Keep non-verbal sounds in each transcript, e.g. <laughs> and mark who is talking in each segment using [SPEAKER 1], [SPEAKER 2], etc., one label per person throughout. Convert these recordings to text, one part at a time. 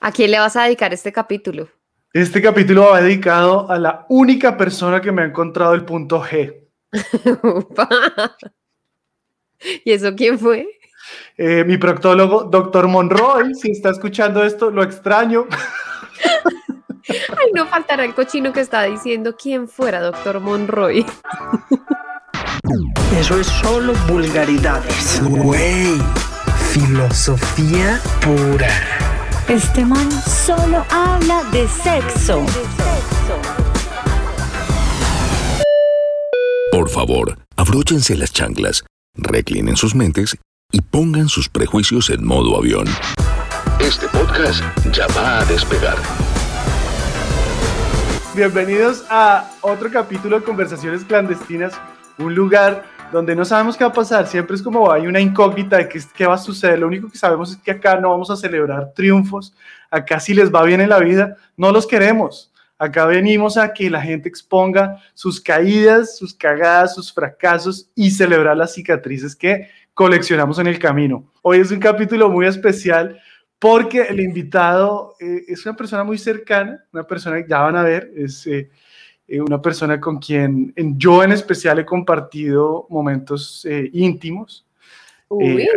[SPEAKER 1] ¿A quién le vas a dedicar este capítulo?
[SPEAKER 2] Este capítulo va dedicado a la única persona que me ha encontrado el punto G. <laughs>
[SPEAKER 1] ¿Y eso quién fue?
[SPEAKER 2] Eh, mi proctólogo, doctor Monroy. Si está escuchando esto, lo extraño.
[SPEAKER 1] Ay, no faltará el cochino que está diciendo quién fuera doctor Monroy.
[SPEAKER 3] Eso es solo vulgaridades.
[SPEAKER 4] Güey, filosofía pura.
[SPEAKER 5] Este man solo habla de sexo.
[SPEAKER 6] Por favor, abróchense las chanclas, reclinen sus mentes y pongan sus prejuicios en modo avión. Este podcast ya va a despegar.
[SPEAKER 2] Bienvenidos a otro capítulo de Conversaciones Clandestinas, un lugar donde no sabemos qué va a pasar, siempre es como hay una incógnita de qué, va a suceder, lo único que sabemos es que acá no vamos a celebrar triunfos, acá si les va bien en la vida, no los queremos, acá venimos a que la gente exponga sus caídas, sus cagadas, sus fracasos y celebrar las cicatrices que coleccionamos en el camino. Hoy es un capítulo muy especial porque el invitado eh, es una persona muy cercana, una persona que ya van a ver, es... Eh, eh, una persona con quien yo en especial he compartido momentos eh, íntimos.
[SPEAKER 1] Uy, eh,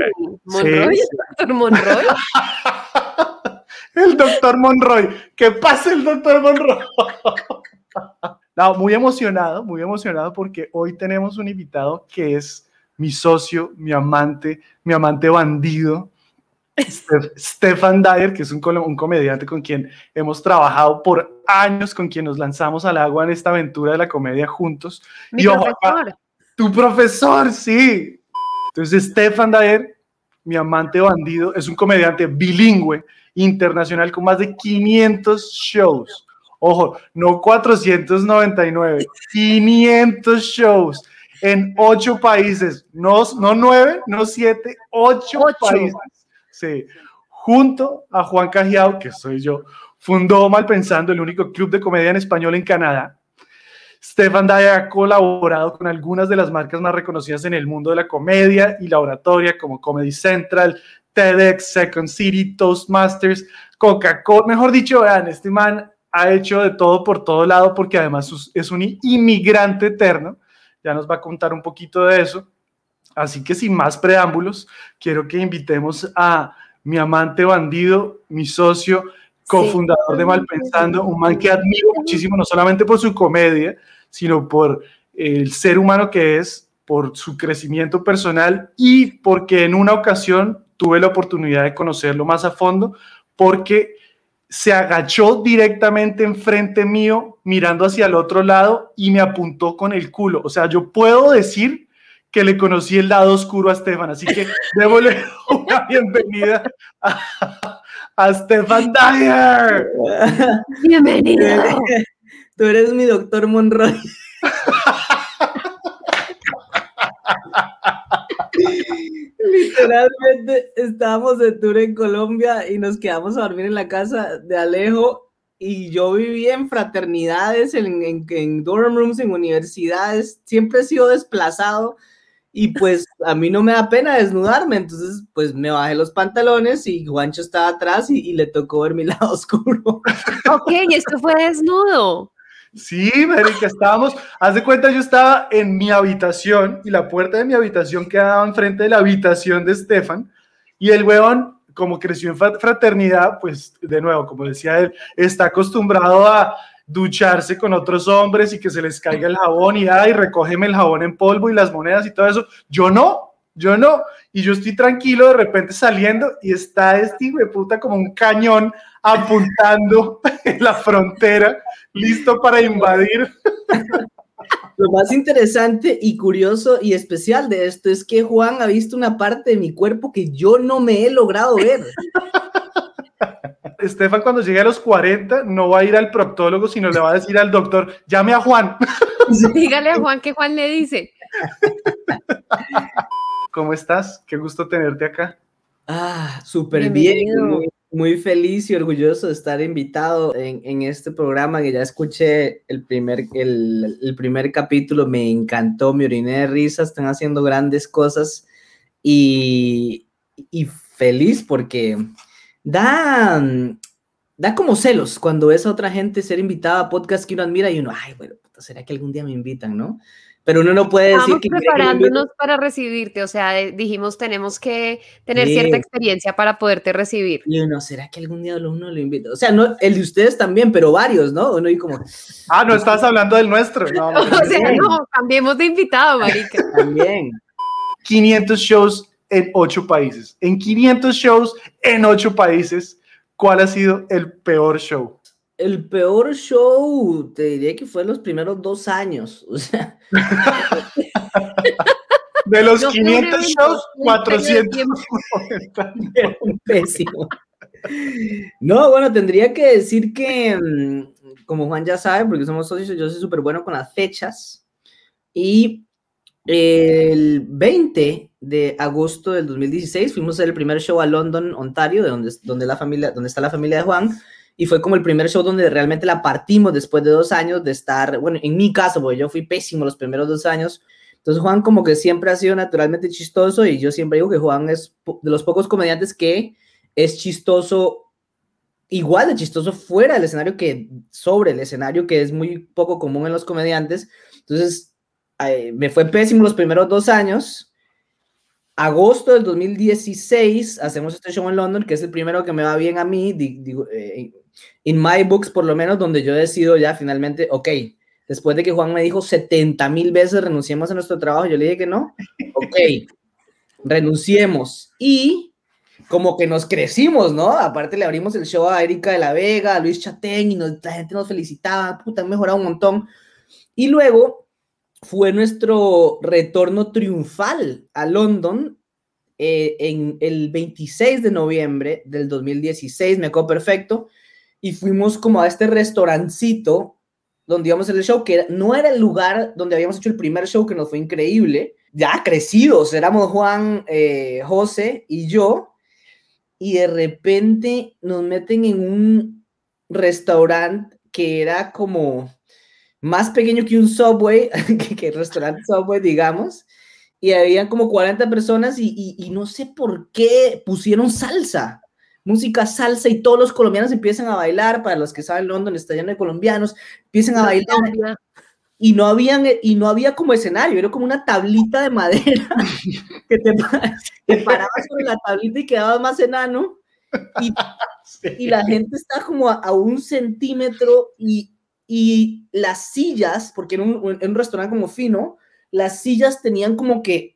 [SPEAKER 1] Monroy, <laughs> el doctor Monroy.
[SPEAKER 2] el doctor Monroy, ¿qué pasa el doctor Monroy? no, muy emocionado, muy emocionado porque hoy tenemos un invitado que es mi socio, mi amante, mi amante bandido, <laughs> Stefan Dyer, que es un, un, comediante con quien hemos trabajado por años, con quien nos lanzamos al agua en esta aventura de la comedia juntos.
[SPEAKER 1] Mi profesor.
[SPEAKER 2] tu profesor, sí. Entonces, Stefan Dyer, mi amante bandido, es un comediante bilingüe, internacional, con más de 500 shows. Ojo, no 499, 500 shows en ocho países, no, no nueve, no siete, ocho, ocho. países Sí. Junto a Juan Cajiao, que soy yo, fundó Malpensando, el único club de comedia en español en Canadá. Stefan Dyer ha colaborado con algunas de las marcas más reconocidas en el mundo de la comedia y la oratoria, como Comedy Central, TEDx, Second City, Toastmasters, Coca-Cola. Mejor dicho, vean, este man ha hecho de todo por todo lado porque además es un inmigrante eterno. Ya nos va a contar un poquito de eso. Así que sin más preámbulos, quiero que invitemos a mi amante bandido, mi socio, cofundador de Malpensando, un man que admiro muchísimo, no solamente por su comedia, sino por el ser humano que es, por su crecimiento personal y porque en una ocasión tuve la oportunidad de conocerlo más a fondo, porque se agachó directamente enfrente mío, mirando hacia el otro lado y me apuntó con el culo. O sea, yo puedo decir que le conocí el lado oscuro a Stefan. Así que <laughs> démosle <laughs> una bienvenida a, a Stefan Dyer.
[SPEAKER 1] Bienvenido. <laughs>
[SPEAKER 3] Tú eres mi doctor Monroy. <laughs> Literalmente estábamos de tour en Colombia y nos quedamos a dormir en la casa de Alejo y yo viví en fraternidades, en, en, en dorm rooms, en universidades, siempre he sido desplazado y pues a mí no me da pena desnudarme, entonces pues me bajé los pantalones y Juancho estaba atrás y, le tocó ver mi <laughs> lado oscuro.
[SPEAKER 1] Ok, y esto fue desnudo.
[SPEAKER 2] Sí, Marica, estábamos, haz de cuenta, yo estaba en mi habitación y la puerta de mi habitación quedaba enfrente de la habitación de Estefan y el huevón, como creció en fraternidad, pues de nuevo, como decía él, está acostumbrado a ducharse con otros hombres y que se les caiga el jabón y ay, recógeme el jabón en polvo y las monedas y todo eso. Yo no, yo no. Y yo estoy tranquilo de repente saliendo y está este hijo de puta como un cañón apuntando <laughs> en la frontera, listo para invadir. <laughs>
[SPEAKER 3] Lo más interesante y curioso y especial de esto es que Juan ha visto una parte de mi cuerpo que yo no me he logrado ver. <laughs>
[SPEAKER 2] Estefan cuando llegue a los 40 no va a ir al proctólogo, sino le va a decir al doctor, llame a Juan.
[SPEAKER 1] Dígale a Juan que Juan le dice.
[SPEAKER 2] ¿Cómo estás? Qué gusto tenerte acá.
[SPEAKER 3] Ah, súper bien. Muy, feliz y orgulloso de estar invitado en, este programa que ya escuché el primer, el, primer capítulo. Me encantó, me oriné de risa, están haciendo grandes cosas y, y feliz porque da, da como celos cuando ves a otra gente ser invitada a podcast que uno admira y uno, ay, bueno, puta, ¿será que algún día me invitan, no? Pero uno no puede decir
[SPEAKER 1] Estamos
[SPEAKER 3] que quiere que
[SPEAKER 1] preparándonos para recibirte, o sea, eh, dijimos tenemos que tener
[SPEAKER 3] Sí.
[SPEAKER 1] cierta experiencia para poderte recibir.
[SPEAKER 3] Y uno, ¿será que algún día uno lo invita? O sea, no, el de ustedes también, pero varios, ¿no? Uno y como,
[SPEAKER 2] Ah, no estás hablando del nuestro. No, no, <laughs>
[SPEAKER 1] O sea, no, cambiemos de invitado, marica.
[SPEAKER 3] también.
[SPEAKER 2] 500 shows en 8 países. En 500 shows en 8 países, ¿cuál ha sido el peor show?
[SPEAKER 3] El peor show, te diría que fue los primeros dos años. O sea,
[SPEAKER 2] De los
[SPEAKER 1] No fue un
[SPEAKER 2] 500
[SPEAKER 1] evento,
[SPEAKER 2] shows,
[SPEAKER 1] de
[SPEAKER 2] 490.
[SPEAKER 3] era un pésimo. No, bueno, tendría que decir que, mm, como Juan ya sabe, porque somos socios, yo soy súper bueno con las fechas. Y el 20 de agosto del 2016 fuimos el primer show a London, Ontario, de donde, donde, la familia, donde está la familia de Juan. Y fue como el primer show donde realmente la partimos después de dos años de estar, bueno, en mi caso, porque yo fui pésimo los primeros dos años. Entonces Juan como que siempre ha sido naturalmente chistoso y yo siempre digo que Juan es de los pocos comediantes que es chistoso, igual de chistoso fuera del escenario que sobre el escenario, que es muy poco común en los comediantes. Entonces me fue pésimo los primeros dos años. Agosto del 2016 hacemos este show en London, que es el primero que me va bien a mí, di- digo, eh, in my books por lo menos, donde yo decido ya finalmente, ok, después de que Juan me dijo 70 mil veces renunciemos a nuestro trabajo, yo le dije que no, ok, renunciemos. Y como que nos crecimos, ¿no? Aparte le abrimos el show a Erika de la Vega, a Luis Chatén, y nos- la gente nos felicitaba, puta, han mejorado un montón. Y luego fue nuestro retorno triunfal a London eh, en el 26 de noviembre del 2016, me acuerdo perfecto, y fuimos como a este restaurancito donde íbamos a hacer el show, que no era el lugar donde habíamos hecho el primer show, que nos fue increíble, ya crecidos, éramos Juan, eh, José y yo, y de repente nos meten en un restaurante que era como más pequeño que un Subway, <laughs> que, que el restaurante Subway, digamos, y habían como 40 personas y, y- y no sé por qué pusieron salsa, música salsa y todos los colombianos empiezan a bailar, para los que saben London está lleno de colombianos, empiezan a bailar y no habían y no había como escenario, era como una tablita de madera <laughs> que te, te parabas sobre la tablita y quedabas más enano y, <laughs> y la gente está como a, a un centímetro y, y las sillas, porque en un, en un restaurante como fino, las sillas tenían como que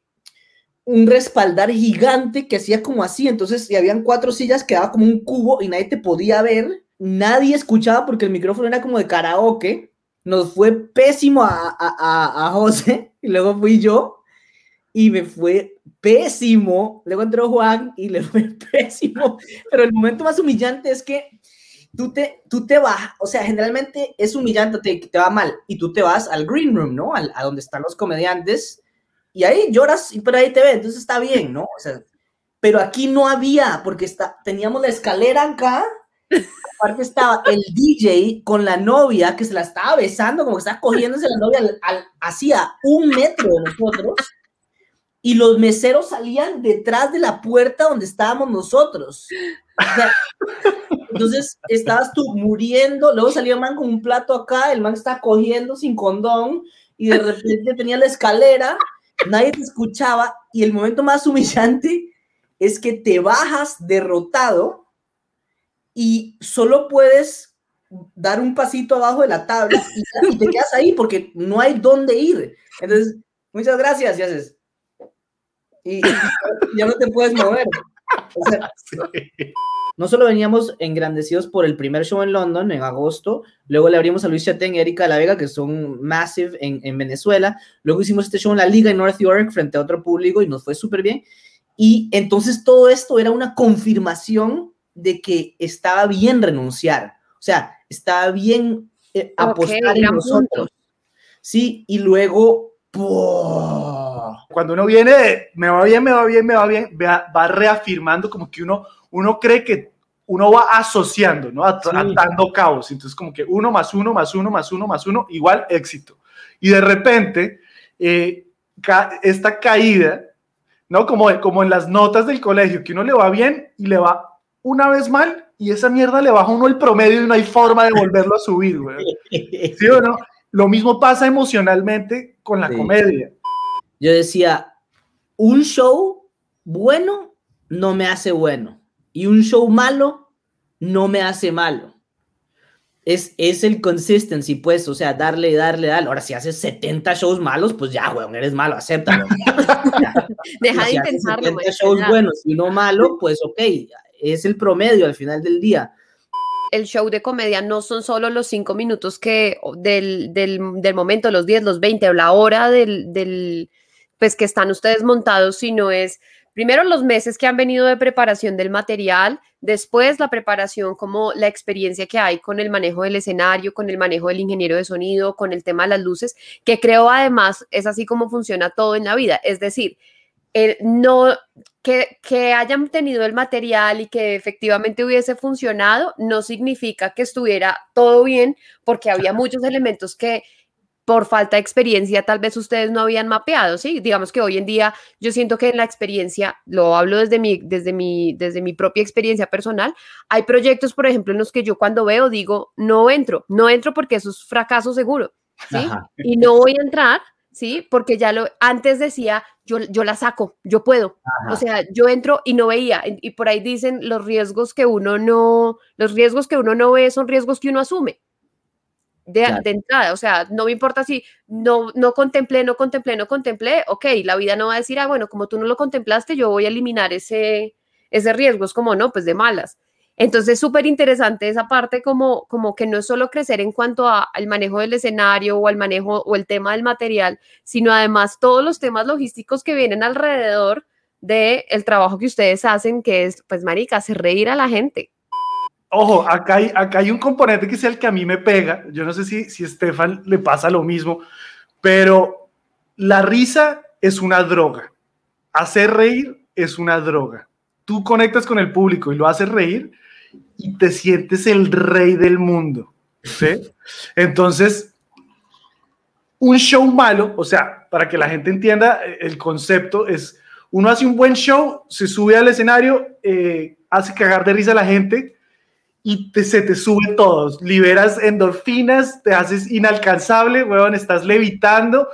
[SPEAKER 3] un respaldar gigante que hacía como así, entonces si habían cuatro sillas quedaba como un cubo y nadie te podía ver, nadie escuchaba porque el micrófono era como de karaoke, nos fue pésimo a, a, a, a José y luego fui yo y me fue pésimo, luego entró Juan y le fue <laughs> pésimo, pero el momento más humillante es que tú te, tú te vas, o sea, generalmente es humillante, te, te va mal y tú te vas al green room, ¿no? Al, a donde están los comediantes y ahí lloras, y pero ahí te ve, entonces está bien, ¿no? O sea, pero aquí no había, porque está, teníamos la escalera acá, aparte estaba el DJ con la novia que se la estaba besando, como que estaba cogiéndose la novia al, al, hacía un metro de nosotros, y los meseros salían detrás de la puerta donde estábamos nosotros. Entonces estabas tú muriendo, luego salía un man con un plato acá, el man estaba cogiendo sin condón, y de repente tenía la escalera nadie te escuchaba y el momento más humillante es que te bajas derrotado y solo puedes dar un pasito abajo de la tabla y, te quedas ahí porque no hay dónde ir. Entonces, muchas gracias, y haces. Y ya no te puedes mover. <laughs> O sea, no solo veníamos engrandecidos por el primer show en London en agosto, luego le abrimos a Luis Chatén y Erika de la Vega, que son massive en, en, Venezuela, luego hicimos este show en la Liga en North York frente a otro público y nos fue súper bien. Y entonces todo esto era una confirmación de que estaba bien renunciar, o sea, estaba bien eh, apostar okay, en nosotros. Punto. Sí, y luego... ¡pum!
[SPEAKER 2] Cuando uno viene de me va bien, me va bien, me va bien, va, va reafirmando como que uno uno cree que uno va asociando, ¿no? At sí. Atando cabos. Entonces, como que uno más uno, más uno, más uno, más uno, igual éxito. Y de repente, eh, ca esta caída, ¿no? Como, como en las notas del colegio, que uno le va bien y le va una vez mal y esa mierda le baja uno el promedio y no hay forma de volverlo a subir, güey. <laughs> ¿Sí o no? Lo mismo pasa emocionalmente con la
[SPEAKER 3] Sí.
[SPEAKER 2] comedia.
[SPEAKER 3] Yo decía, un show bueno no me hace bueno y un show malo no me hace malo. Es, es el consistency, pues, o sea, darle, darle, darle. Ahora, si haces 70 shows malos, pues ya, weón, eres malo, acéptalo. <laughs>
[SPEAKER 1] Deja de
[SPEAKER 3] si haces
[SPEAKER 1] intentarlo.
[SPEAKER 3] 70
[SPEAKER 1] marica,
[SPEAKER 3] shows buenos y uno malo, pues ok, es el promedio al final del día.
[SPEAKER 1] el show de comedia no son solo los cinco minutos que del, del, del momento, los 10, los 20 o la hora del, del, pues que están ustedes montados, sino es primero los meses que han venido de preparación del material, después la preparación como la experiencia que hay con el manejo del escenario, con el manejo del ingeniero de sonido, con el tema de las luces, que creo además es así como funciona todo en la vida, es decir, el no que, que hayan tenido el material y que efectivamente hubiese funcionado, no significa que estuviera todo bien, porque había muchos elementos que por falta de experiencia tal vez ustedes no habían mapeado, ¿sí? Digamos que hoy en día yo siento que en la experiencia, lo hablo desde mi, desde mi, desde mi propia experiencia personal, hay proyectos, por ejemplo, en los que yo cuando veo digo, no entro, no entro porque eso es fracaso seguro, ¿sí?
[SPEAKER 3] Ajá.
[SPEAKER 1] Y no voy a entrar, ¿sí? Porque ya lo, antes decía, yo, yo la saco, yo puedo, o
[SPEAKER 3] Ajá.
[SPEAKER 1] sea, yo entro y no veía, y y por ahí dicen los riesgos que uno no, los riesgos que uno no ve son riesgos que uno asume. De,
[SPEAKER 3] Claro.
[SPEAKER 1] de entrada, o sea, no me importa si no, no contemplé, no contemplé, no contemplé, ok, la vida no va a decir, ah, bueno, como tú no lo contemplaste, yo voy a eliminar ese, ese riesgo, es como, no, pues de malas. Entonces, súper interesante esa parte como, como que no es solo crecer en cuanto a- al manejo del escenario o al manejo o el tema del material, sino además todos los temas logísticos que vienen alrededor del el trabajo que ustedes hacen, que es, pues, marica, hacer reír a la gente.
[SPEAKER 2] Ojo, acá hay, acá hay un componente que es el que a mí me pega. Yo no sé si, si a Estefan le pasa lo mismo, pero la risa es una droga. Hacer reír es una droga. Tú conectas con el público y lo haces reír y te sientes el rey del mundo. ¿sí? Entonces, un show malo, o sea, para que la gente entienda eh, el concepto, es uno hace un buen show, se sube al escenario, eh, hace cagar de risa a la gente y te- se te sube todo. Liberas endorfinas, te haces inalcanzable, weón, estás levitando,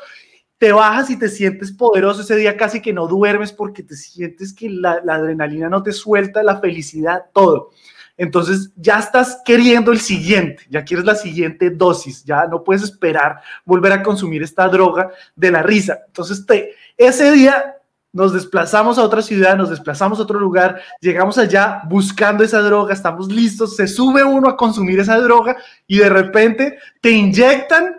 [SPEAKER 2] te bajas y te sientes poderoso. Ese día casi que no duermes porque te sientes que la, la adrenalina no te suelta, la felicidad, todo. Entonces ya estás queriendo el siguiente, ya quieres la siguiente dosis, ya no puedes esperar volver a consumir esta droga de la risa. Entonces te, ese día nos desplazamos a otra ciudad, nos desplazamos a otro lugar, llegamos allá buscando esa droga, estamos listos, se sube uno a consumir esa droga y de repente te inyectan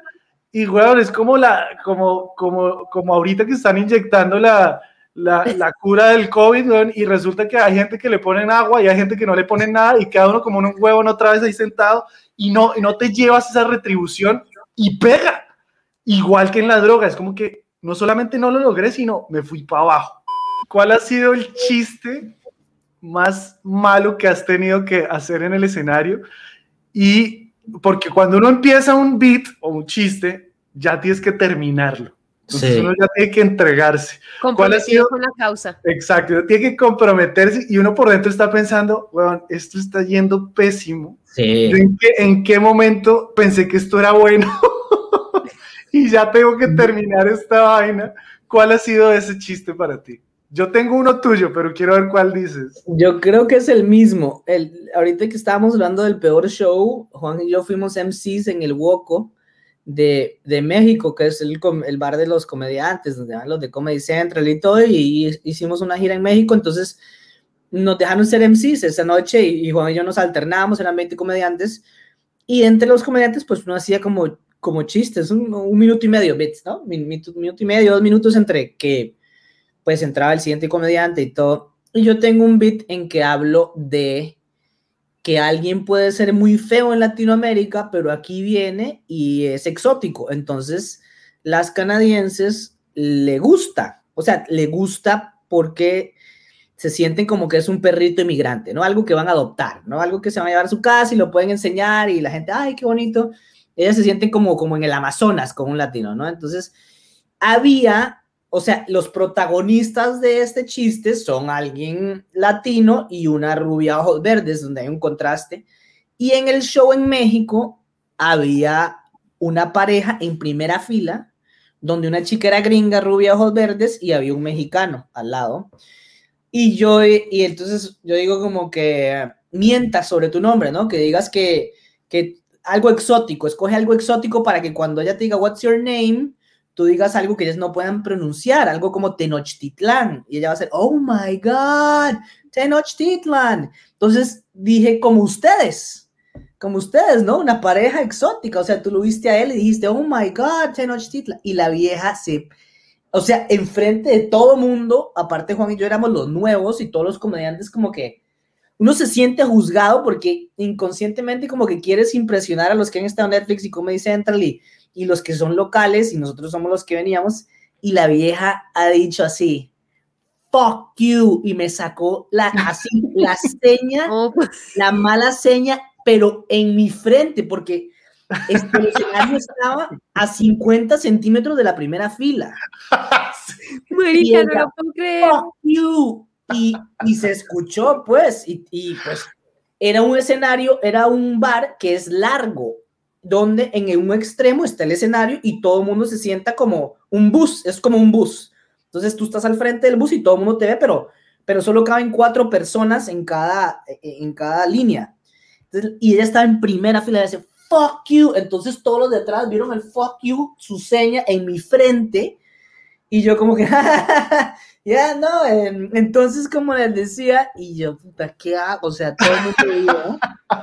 [SPEAKER 2] y, weón, es como, la, como, como, como ahorita que están inyectando la, la, la cura del COVID, y resulta que hay gente que le ponen agua y hay gente que no le ponen nada y queda uno como en un huevo otra vez ahí sentado y no, y no te llevas esa retribución y pega. Igual que en la droga, es como que no solamente no lo logré, sino me fui para abajo. ¿Cuál ha sido el chiste más malo que has tenido que hacer en el escenario? Y porque cuando uno empieza un beat o un chiste, ya tienes que terminarlo. Entonces
[SPEAKER 3] Sí.
[SPEAKER 2] uno ya tiene que entregarse.
[SPEAKER 1] Comprometido
[SPEAKER 2] sido-
[SPEAKER 1] con la causa.
[SPEAKER 2] Exacto, uno tiene que comprometerse y uno por dentro está pensando, weón, esto está yendo pésimo.
[SPEAKER 3] Sí.
[SPEAKER 2] ¿Yo ¿En qué, en qué momento pensé que esto era bueno? <laughs> <laughs> y ya tengo que terminar esta vaina. ¿Cuál ha sido ese chiste para ti? Yo tengo uno tuyo, pero quiero ver cuál dices.
[SPEAKER 3] Yo creo que es el mismo. El, ahorita que estábamos hablando del peor show, Juan y yo fuimos MCs en el Woco de, de México, que es el, el bar de los comediantes, donde van los de Comedy Central y todo, y, hicimos una gira en México, entonces nos dejaron ser MCs esa noche y, Juan y yo nos alternamos, eran 20 comediantes, y entre los comediantes pues uno hacía como, como chistes, un, un minuto y medio, bits, ¿no? Min- minuto, minuto y medio, dos minutos entre que pues entraba el siguiente comediante y todo. Y yo tengo un bit en que hablo de que alguien puede ser muy feo en Latinoamérica, pero aquí viene y es exótico. Entonces, las canadienses le gusta, o sea, le gusta porque se sienten como que es un perrito inmigrante, ¿no? Algo que van a adoptar, ¿no? Algo que se van a llevar a su casa y lo pueden enseñar y la gente, ay, qué bonito. Ellas se sienten como, como en el Amazonas con un latino, ¿no? Entonces, había o sea, los protagonistas de este chiste son alguien latino y una rubia ojos verdes, donde hay un contraste. Y en el show en México había una pareja en primera fila, donde una chica era gringa, rubia, ojos verdes, y había un mexicano al lado. Y yo, y entonces yo digo como que mientas sobre tu nombre, ¿no? Que digas que, que algo exótico, escoge algo exótico para que cuando ella te diga, what's your name, tú digas algo que ellos no puedan pronunciar, algo como Tenochtitlan, y ella va a ser, oh my God, Tenochtitlan. Entonces dije, como ustedes, como ustedes, ¿no? Una pareja exótica, o sea, tú lo viste a él y dijiste, oh my God, Tenochtitlan, y la vieja se, o sea, enfrente de todo mundo, aparte Juan y yo éramos los nuevos y todos los comediantes como que uno se siente juzgado porque inconscientemente como que quieres impresionar a los que han estado en Netflix y Comedy Central y y los que son locales y nosotros somos los que veníamos y la vieja ha dicho así, fuck you, y me sacó la, así, la <laughs> seña,
[SPEAKER 1] pues,
[SPEAKER 3] la mala seña, pero en mi frente, porque este, el escenario estaba a 50 centímetros de la primera fila. <laughs>
[SPEAKER 1] marica, no
[SPEAKER 3] ella,
[SPEAKER 1] lo puedo creer.
[SPEAKER 3] Fuck you. Y, y se escuchó, pues, y, y pues era un escenario, era un bar que es largo, donde en un extremo está el escenario y todo el mundo se sienta como un bus, es como un bus. Entonces tú estás al frente del bus y todo el mundo te ve, pero, pero solo caben cuatro personas en cada, en cada línea. Entonces, y ella estaba en primera fila y dice, fuck you. Entonces todos los de atrás vieron el fuck you, su seña en mi frente. Y yo como que, <laughs> ya, no, em, entonces como les decía, y yo, puta, ¿qué hago? O sea, todo el mundo ¿no? <laughs>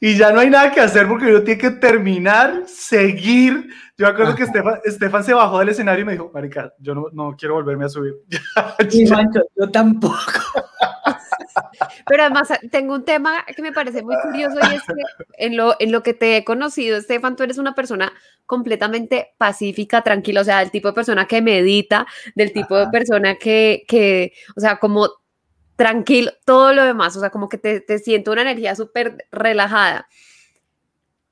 [SPEAKER 2] Y ya no hay nada que hacer porque uno tiene que terminar, seguir. Yo me acuerdo que Estefan, Estefan se bajó del escenario y me dijo, marica, yo no, no quiero volverme a subir. <laughs>
[SPEAKER 3] Y Juancho, yo tampoco.
[SPEAKER 1] Pero además tengo un tema que me parece muy curioso y es que en lo, en lo que te he conocido, Estefan, tú eres una persona completamente pacífica, tranquila, o sea, el tipo de persona que medita, del tipo de persona que, que, o sea, como tranquilo, todo lo demás, o sea, como que te, te siento una energía súper relajada.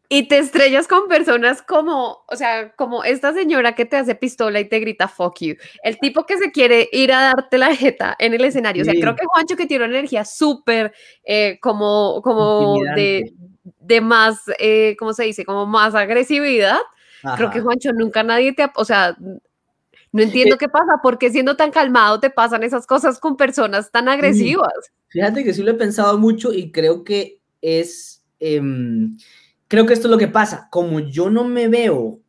[SPEAKER 1] Y te estrellas con personas como, o sea, como esta señora que te hace pistola y te grita fuck you. El tipo que se quiere ir a darte la jeta en el escenario. O sea,
[SPEAKER 3] Sí.
[SPEAKER 1] creo que Juancho que tiene una energía súper eh, como, como de, de más, eh, ¿cómo se dice? Como más agresividad. Creo que
[SPEAKER 3] Ajá.
[SPEAKER 1] Juancho nunca nadie te, o sea, no entiendo qué pasa, porque siendo tan calmado te pasan esas cosas con personas tan agresivas.
[SPEAKER 3] Fíjate que sí lo he pensado mucho y creo que es, em, creo que esto es lo que pasa. Como yo no me veo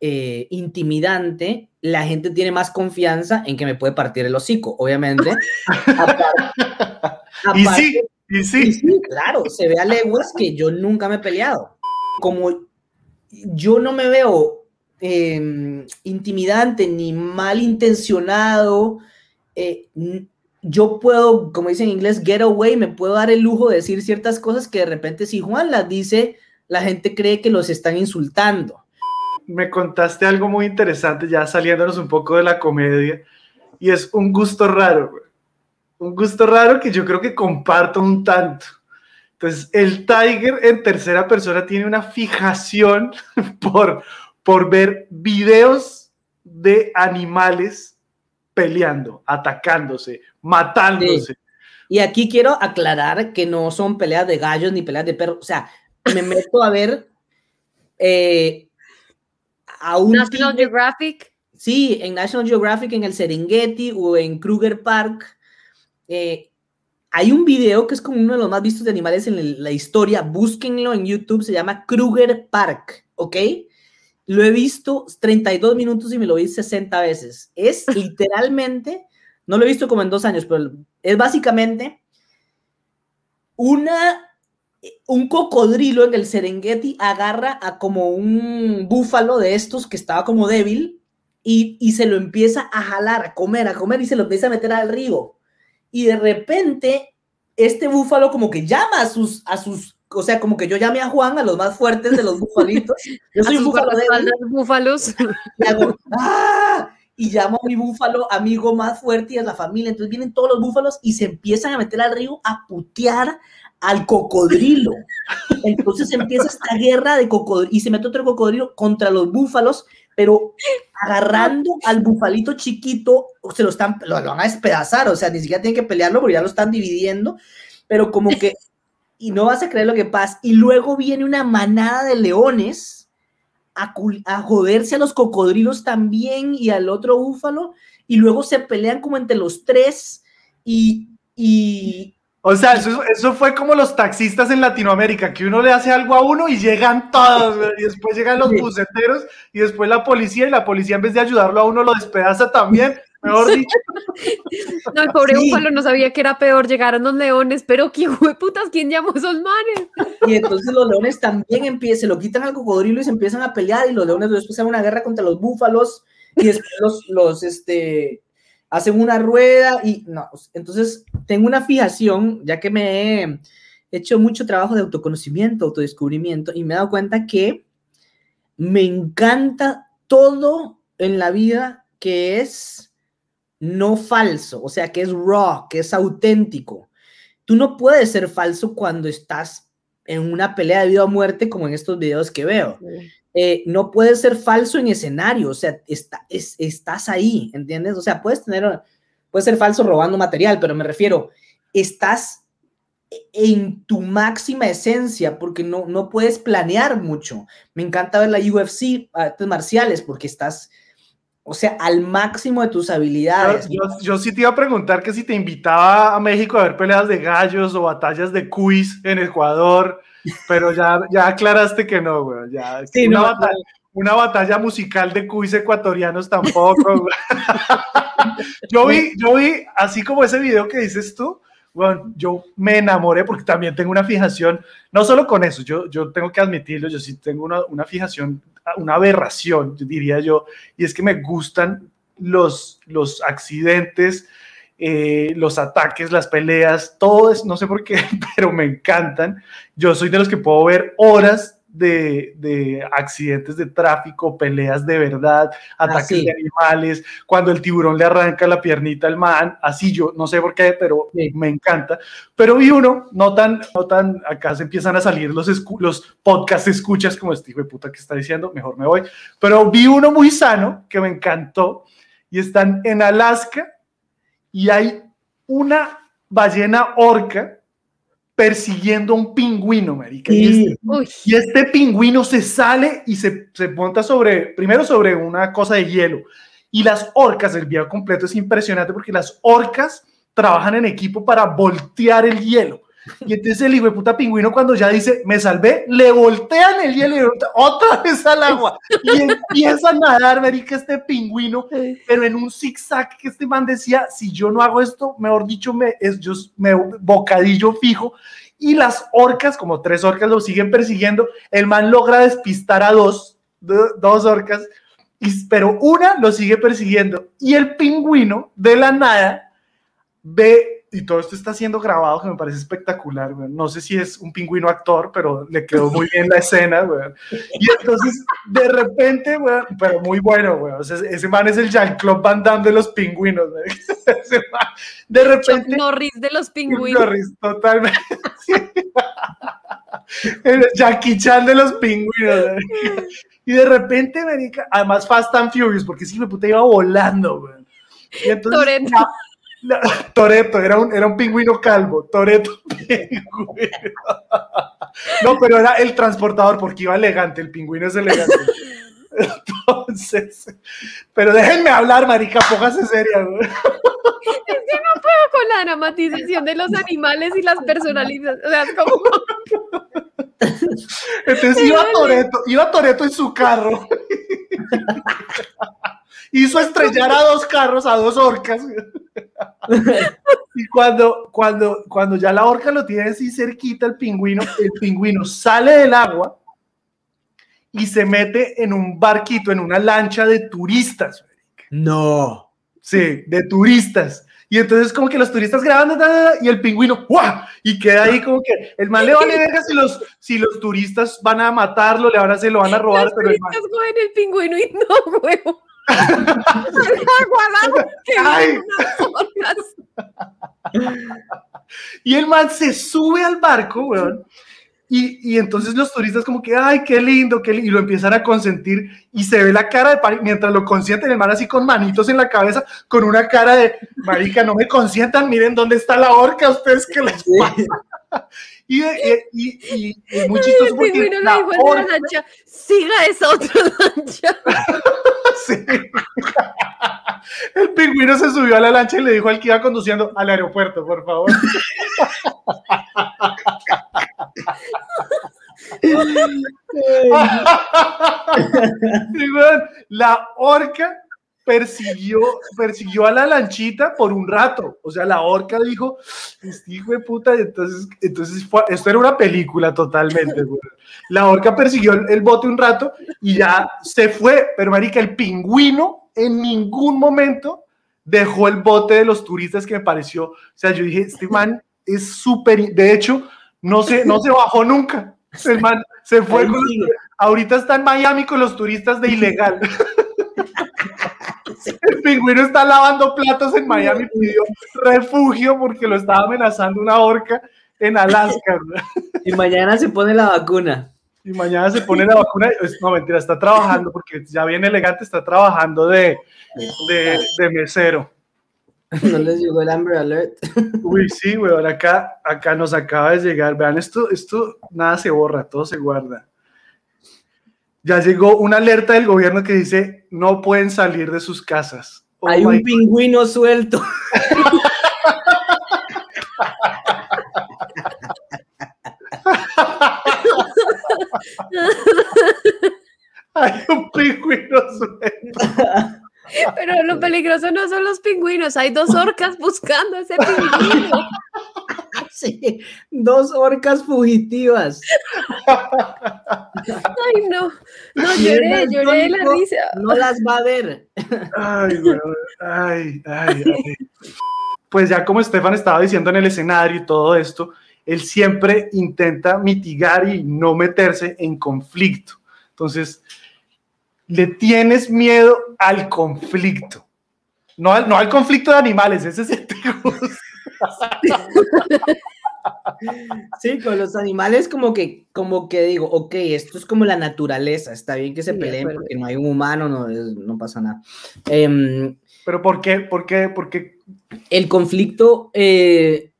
[SPEAKER 3] eh, intimidante, la gente tiene más confianza en que me puede partir el hocico, obviamente. <laughs>
[SPEAKER 2] Y sí, y
[SPEAKER 3] y
[SPEAKER 2] sí.
[SPEAKER 3] claro, se ve a leguas que yo nunca me he peleado. Como yo no me veo eh, intimidante ni malintencionado, eh, yo puedo, como dicen en inglés, get away, me puedo dar el lujo de decir ciertas cosas que de repente si Juan las dice, la gente cree que los están insultando.
[SPEAKER 2] Me contaste algo muy interesante, ya saliéndonos un poco de la comedia, y es un gusto raro, güey. un gusto raro que yo creo que comparto un tanto. Entonces, el Tiger en tercera persona tiene una fijación <laughs> por, por ver videos de animales peleando, atacándose, matándose.
[SPEAKER 3] Y aquí quiero aclarar que no son peleas de gallos ni peleas de perros, o sea, me meto a ver eh, a un
[SPEAKER 1] National Geographic.
[SPEAKER 3] Sí, en National Geographic, en el Serengeti o en Kruger Park. eh, hay un video que es como uno de los más vistos de animales en la historia. Búsquenlo en YouTube, se llama Kruger Park, ¿ok? Lo he visto 32 minutos y me lo vi 60 veces. Es <laughs> literalmente, no lo he visto como en dos años, pero es básicamente una, un cocodrilo en el Serengeti agarra a como un búfalo de estos que estaba como débil y, y se lo empieza a jalar, a comer, a comer y se lo empieza a meter al río. Y de repente, este búfalo como que llama a sus, a sus, o sea, como que yo llame a Juan, a los más fuertes de los <laughs> bufalitos. Yo soy un búfalo
[SPEAKER 1] guardaespaldas búfalos.
[SPEAKER 3] y hago, ¡ah! Y llamo a mi búfalo amigo más fuerte y a la familia. Entonces vienen todos los búfalos y se empiezan a meter al río a putear al cocodrilo. Entonces empieza esta guerra de cocodrilo y se mete otro cocodrilo contra los búfalos, pero agarrando al bufalito chiquito, se lo están, lo, van a despedazar, o sea, ni siquiera tienen que pelearlo porque ya lo están dividiendo, pero como que, y no vas a creer lo que pasa, y luego viene una manada de leones a, a joderse a los cocodrilos también y al otro búfalo, y luego se pelean como entre los tres, y, y
[SPEAKER 2] O sea, eso, eso fue como los taxistas en Latinoamérica, que uno le hace algo a uno y llegan todos, y después llegan los buceteros y después la policía, y la policía en vez de ayudarlo a uno lo despedaza también, mejor dicho. <laughs>
[SPEAKER 1] No, el pobre
[SPEAKER 3] Sí.
[SPEAKER 1] búfalo no sabía que era peor. Llegaron los leones, pero ¿quién fue putas? ¿Quién llamó a esos manes?
[SPEAKER 3] Y entonces los leones también empiezan, se lo quitan al cocodrilo y se empiezan a pelear y los leones después hacen una guerra contra los búfalos y después los, los este, hacen una rueda y no, entonces tengo una fijación, ya que me he hecho mucho trabajo de autoconocimiento, autodescubrimiento y me he dado cuenta que me encanta todo en la vida que es no falso, o sea, que es raw, que es auténtico. Tú no puedes ser falso cuando estás en una pelea de vida o muerte como en estos videos que veo. Eh, no puedes ser falso en escenario, o sea, está, es- estás ahí, ¿entiendes? O sea, puedes tener, puedes ser falso robando material, pero me refiero, estás en tu máxima esencia porque no, no puedes planear mucho. Me encanta ver la UFC, artes marciales, porque estás, o sea, al máximo de tus habilidades.
[SPEAKER 2] yo- yo sí te iba a preguntar que si te invitaba a México a ver peleas de gallos o batallas de cuis en Ecuador, pero ya, ya aclaraste que no, güey. Ya,
[SPEAKER 3] Sí,
[SPEAKER 2] una,
[SPEAKER 3] no,
[SPEAKER 2] batalla, una batalla musical de cuis ecuatorianos tampoco. <laughs> yo, vi, yo vi, así como ese video que dices tú, bueno, yo me enamoré porque también tengo una fijación, no solo con eso, yo, yo tengo que admitirlo, yo sí tengo una, una fijación, una aberración, diría yo, y es que me gustan los, los accidentes, eh, los ataques, las peleas, todo es, no sé por qué, <laughs> pero me encantan. Yo soy de los que puedo ver horas de, de accidentes de tráfico, peleas de verdad, ataques de animales, cuando el tiburón le arranca la piernita al man, así yo, no sé por qué, pero
[SPEAKER 3] Sí.
[SPEAKER 2] me encanta. Pero vi uno, no tan, no tan, acá se empiezan a salir los, los podcast escuchas como este hijo de puta que está diciendo, mejor me voy. Pero vi uno muy sano que me encantó y están en Alaska y hay una ballena orca persiguiendo a un pingüino, marica. Y, este, y este pingüino se sale y se, se monta sobre, primero sobre una cosa de hielo. Y las orcas, el video completo es impresionante porque las orcas trabajan en equipo para voltear el hielo. <laughs> Y entonces el hijo de puta pingüino cuando ya dice, me salvé, le voltean el hielo y otra vez al agua. Y <laughs> empieza a nadar, marica, este pingüino pero en un zigzag que este man decía, si yo no hago esto, mejor dicho, me, es, yo, me bocadillo fijo. Y las orcas, como tres orcas, lo siguen persiguiendo. El man logra despistar a dos, do- dos orcas, y, pero una lo sigue persiguiendo. Y el pingüino, de la nada, ve, y todo esto está siendo grabado, que me parece espectacular, güey. No sé si es un pingüino actor, pero le quedó muy bien la escena, güey. Y entonces, de repente, güey, pero muy bueno, güey. O sea, ese man es el Jean-Claude Van Damme de los pingüinos, güey. <laughs> De
[SPEAKER 1] Chuck
[SPEAKER 2] repente,
[SPEAKER 1] Norris de los pingüinos.
[SPEAKER 2] Norris, totalmente. sí. <laughs> El Jackie Chan de los pingüinos. güey. Y de repente, marica, además Fast and Furious, porque sí, me puta iba volando, güey. Y entonces. La- Toretto, era un, era un pingüino calvo. Toreto pingüino. No, pero era el transportador porque iba elegante. El pingüino es elegante. Entonces, pero déjenme hablar, marica, póngase seria, güey.
[SPEAKER 1] con la dramatización de los animales y las personalidades. O sea, es como.
[SPEAKER 2] Entonces iba Toreto, iba Toreto en su carro. Hizo estrellar a dos carros, a dos orcas. <laughs> Y cuando, cuando, cuando ya la orca lo tiene así cerquita el pingüino, el pingüino sale del agua y se mete en un barquito, en una lancha de turistas.
[SPEAKER 3] No.
[SPEAKER 2] Sí, de turistas. Y entonces como que los turistas graban y el pingüino ¡guau! y queda ahí como que el man le vale verga si los, si los turistas van a matarlo, le van a se lo van a robar,
[SPEAKER 1] Los
[SPEAKER 2] pero el man,
[SPEAKER 1] el pingüino y no, huevo. Que
[SPEAKER 2] Ay. y el man se sube al barco, weón, Y, y, entonces los turistas como que, ay, qué lindo, qué lindo, y lo empiezan a consentir y se ve la cara de mientras lo consienten, el man así con manitos en la cabeza, con una cara de, marica, no me consientan, miren dónde está la horca, ustedes qué les pasa. Y, y, y, muy chistoso porque
[SPEAKER 1] la horca... lancha, siga esa otra lancha. <laughs>
[SPEAKER 2] sí. El pingüino se subió a la lancha y le dijo al que iba conduciendo al aeropuerto, por favor. <laughs> <laughs> la orca persiguió, persiguió a la lanchita por un rato. O sea, la orca dijo, este hijo de puta, entonces, entonces esto era una película totalmente. La orca persiguió el, el, bote un rato y ya se fue, pero marica, el pingüino en ningún momento dejó el bote de los turistas que me pareció. O sea, yo dije, este man es súper, de hecho, no se, no se bajó nunca. El man se fue. ahorita está en Miami con los turistas de ilegal. <laughs> <laughs> El pingüino está lavando platos en Miami, pidió refugio porque lo estaba amenazando una orca en Alaska. <laughs>
[SPEAKER 3] Y mañana se pone la vacuna.
[SPEAKER 2] Y mañana se pone la vacuna. No, mentira, está trabajando porque ya viene elegante, está trabajando de, de, de mesero.
[SPEAKER 3] No les llegó el Amber Alert.
[SPEAKER 2] Uy, sí, weón, acá, acá nos acaba de llegar. Vean, esto, esto nada se borra, todo se guarda. Ya llegó una alerta del gobierno que dice no pueden salir de sus casas.
[SPEAKER 3] Oh Hay un pingüino suelto. <laughs>
[SPEAKER 2] Hay un pingüino suelto.
[SPEAKER 1] Pero lo peligroso no son los pingüinos, hay dos orcas buscando ese pingüino. <laughs>
[SPEAKER 3] Sí, dos orcas fugitivas. <laughs>
[SPEAKER 1] Ay, no, no, lloré, lloré la risa.
[SPEAKER 3] No las va a ver.
[SPEAKER 2] Ay, ay, ay, ay. Pues ya como Estefan estaba diciendo en el escenario y todo esto, él siempre intenta mitigar y no meterse en conflicto. Entonces, le tienes miedo al conflicto. No al, no al conflicto de animales, ese es el <laughs>
[SPEAKER 3] Sí, con los animales como que, como que digo, ok, esto es como la naturaleza, está bien que se peleen porque no hay un humano, no, no pasa nada. Em,
[SPEAKER 2] Pero ¿por qué? ¿Por qué? Porque
[SPEAKER 3] el conflicto, eh,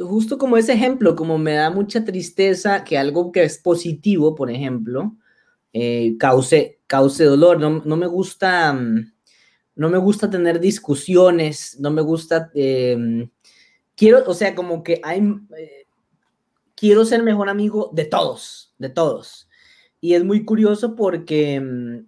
[SPEAKER 3] justo como ese ejemplo, como me da mucha tristeza que algo que es positivo, por ejemplo, eh, cause, cause dolor. No, no, me gusta, mm, no me gusta tener discusiones, no me gusta, em, quiero, o sea, como que hay, eh, quiero ser mejor amigo de todos, de todos. Y es muy curioso porque mm,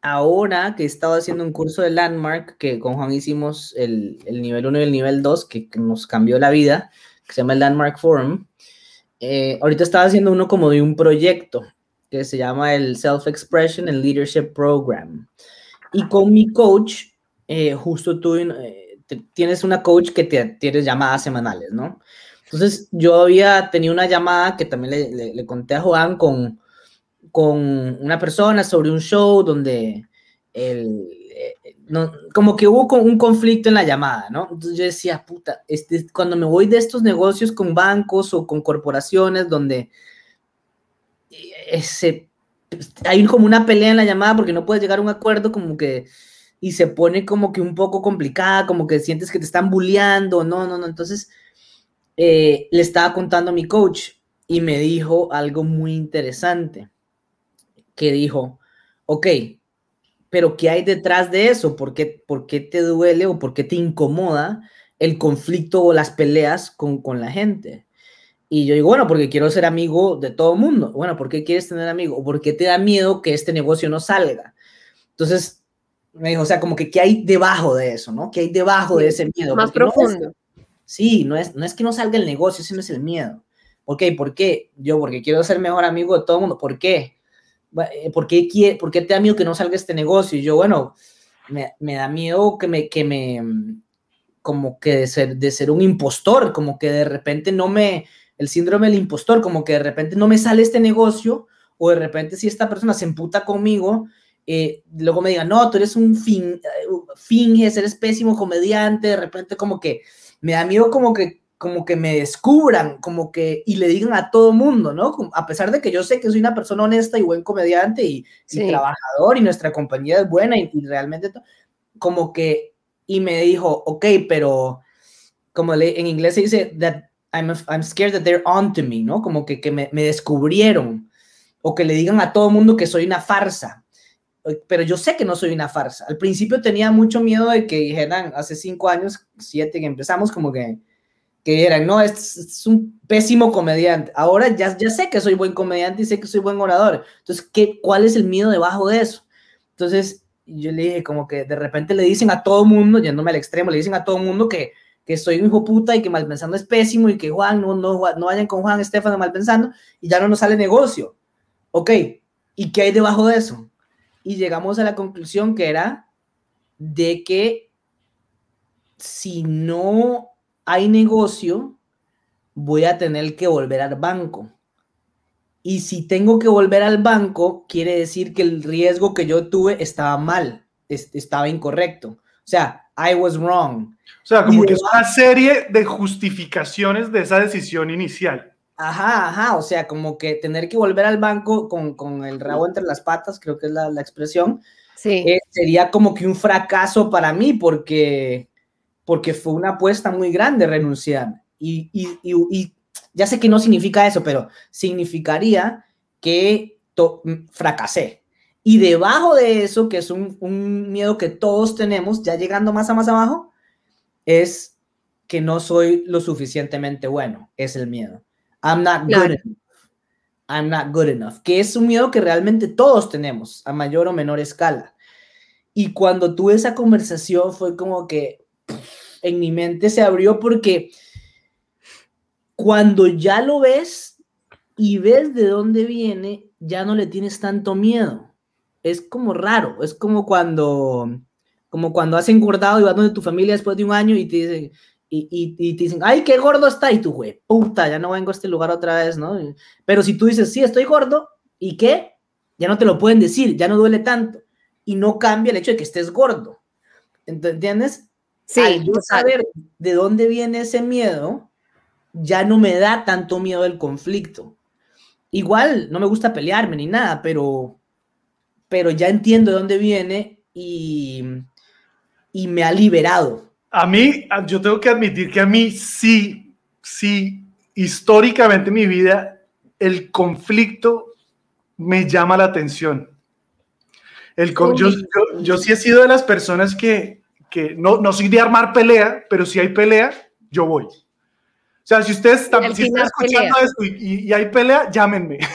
[SPEAKER 3] ahora que he estado haciendo un curso de Landmark, que con Juan hicimos el, el nivel 1 y el nivel 2, que, nos cambió la vida, que se llama el Landmark Forum, eh, ahorita estaba haciendo uno como de un proyecto que se llama el Self-Expression and Leadership Program. Y con mi coach, eh, justo tú eh, tienes una coach que te tienes llamadas semanales, ¿no? Entonces yo había tenido una llamada que también le, conté a Juan con, con una persona sobre un show donde el, eh, no, como que hubo un conflicto en la llamada, ¿no? Entonces yo decía, puta, este, cuando me voy de estos negocios con bancos o con corporaciones donde ese, hay como una pelea en la llamada porque no puedes llegar a un acuerdo como que y se pone como que un poco complicada, como que sientes que te están bulleando, no, no, no. Entonces, eh, le estaba contando a mi coach y me dijo algo muy interesante, que dijo, ok, pero ¿qué hay detrás de eso? ¿Por qué, por qué te duele o por qué te incomoda el conflicto o las peleas con, con la gente? Y yo digo, bueno, porque quiero ser amigo de todo el mundo. Bueno, ¿por qué quieres tener amigo? ¿O por qué te da miedo que este negocio no salga? Entonces, me dijo, o sea, como que qué hay debajo de eso, ¿no? ¿Qué hay debajo de ese miedo?
[SPEAKER 1] Más profundo.
[SPEAKER 3] Sí, no es, no es que no salga el negocio, ese no es el miedo. Ok, ¿por qué? Yo, porque quiero ser mejor amigo de todo el mundo. ¿Por qué? Eh, ¿Por qué, quiere, ¿Por qué te da miedo que no salga este negocio? Y yo, bueno, me, me da miedo que me, que me, como que de ser, de ser un impostor, como que de repente no me, el síndrome del impostor, como que de repente no me sale este negocio o de repente si esta persona se emputa conmigo, eh, luego me diga, no, tú eres un fin, finges, eres pésimo comediante, de repente como que me da miedo como que como que me descubran, como que, y le digan a todo mundo, ¿no? A pesar de que yo sé que soy una persona honesta y buen comediante y, y
[SPEAKER 1] Sí.
[SPEAKER 3] trabajador y nuestra compañía es buena y, y realmente, como que, y me dijo, ok, pero, como le- en inglés se dice, that I'm, I'm scared that they're onto me, ¿no? Como que, que me, me descubrieron, o que le digan a todo mundo que soy una farsa. Pero yo sé que no soy una farsa. Al principio tenía mucho miedo de que dijeran, hace cinco años, siete que empezamos, como que, que dijeran, no, es, un pésimo comediante. Ahora ya, ya sé que soy buen comediante y sé que soy buen orador. Entonces, ¿qué, ¿cuál es el miedo debajo de eso? Entonces, yo le dije como que de repente le dicen a todo mundo, yéndome al extremo, le dicen a todo mundo que, que soy un hijo puta y que mal pensando es pésimo y que Juan, no, no, no vayan con Juan Estefano mal pensando y ya no nos sale negocio. Ok, ¿y qué hay debajo de eso? Y llegamos a la conclusión que era de que si no hay negocio, voy a tener que volver al banco. Y si tengo que volver al banco, quiere decir que el riesgo que yo tuve estaba mal, es- estaba incorrecto. O sea, I was wrong.
[SPEAKER 2] O sea, como
[SPEAKER 3] Y
[SPEAKER 2] que es una serie de justificaciones de esa decisión inicial.
[SPEAKER 3] Ajá, ajá, o sea, como que tener que volver al banco con, con el rabo entre las patas, creo que es la, la expresión,
[SPEAKER 1] Sí.
[SPEAKER 3] eh, sería como que un fracaso para mí porque, porque fue una apuesta muy grande renunciar. Y, y- y- y ya sé que no significa eso, pero significaría que mm, fracasé. Y debajo de eso, que es un, un miedo que todos tenemos, ya llegando más a más abajo, es que no soy lo suficientemente bueno. Es el miedo. I'm not good
[SPEAKER 1] Claro.
[SPEAKER 3] enough. I'm not good enough. Que es un miedo que realmente todos tenemos, a mayor o menor escala. Y cuando tuve esa conversación fue como que en mi mente se abrió porque cuando ya lo ves y ves de dónde viene, ya no le tienes tanto miedo. Es como raro, es como cuando, como cuando has engordado y vas donde tu familia después de un año y te dicen, y, y- y te dicen, ay, qué gordo está, y tú, güey, puta, ya no vengo a este lugar otra vez, ¿no? Pero si tú dices, sí, estoy gordo, ¿y qué? Ya no te lo pueden decir, ya no duele tanto, y no cambia el hecho de que estés gordo. Ent- ¿Entiendes?
[SPEAKER 1] Sí,
[SPEAKER 3] Al yo saber de dónde viene ese miedo, ya no me da tanto miedo el conflicto. Igual, no me gusta pelearme ni nada, pero, pero ya entiendo de dónde viene y, y me ha liberado.
[SPEAKER 2] A mí, yo tengo que admitir que a mí sí, sí, históricamente en mi vida, el conflicto me llama la atención. El con- yo, yo, yo sí he sido de las personas que, que no, no soy de armar pelea, pero si hay pelea, yo voy. O sea, si ustedes están, si escuchando esto y, y- y hay pelea, llámenme. <laughs>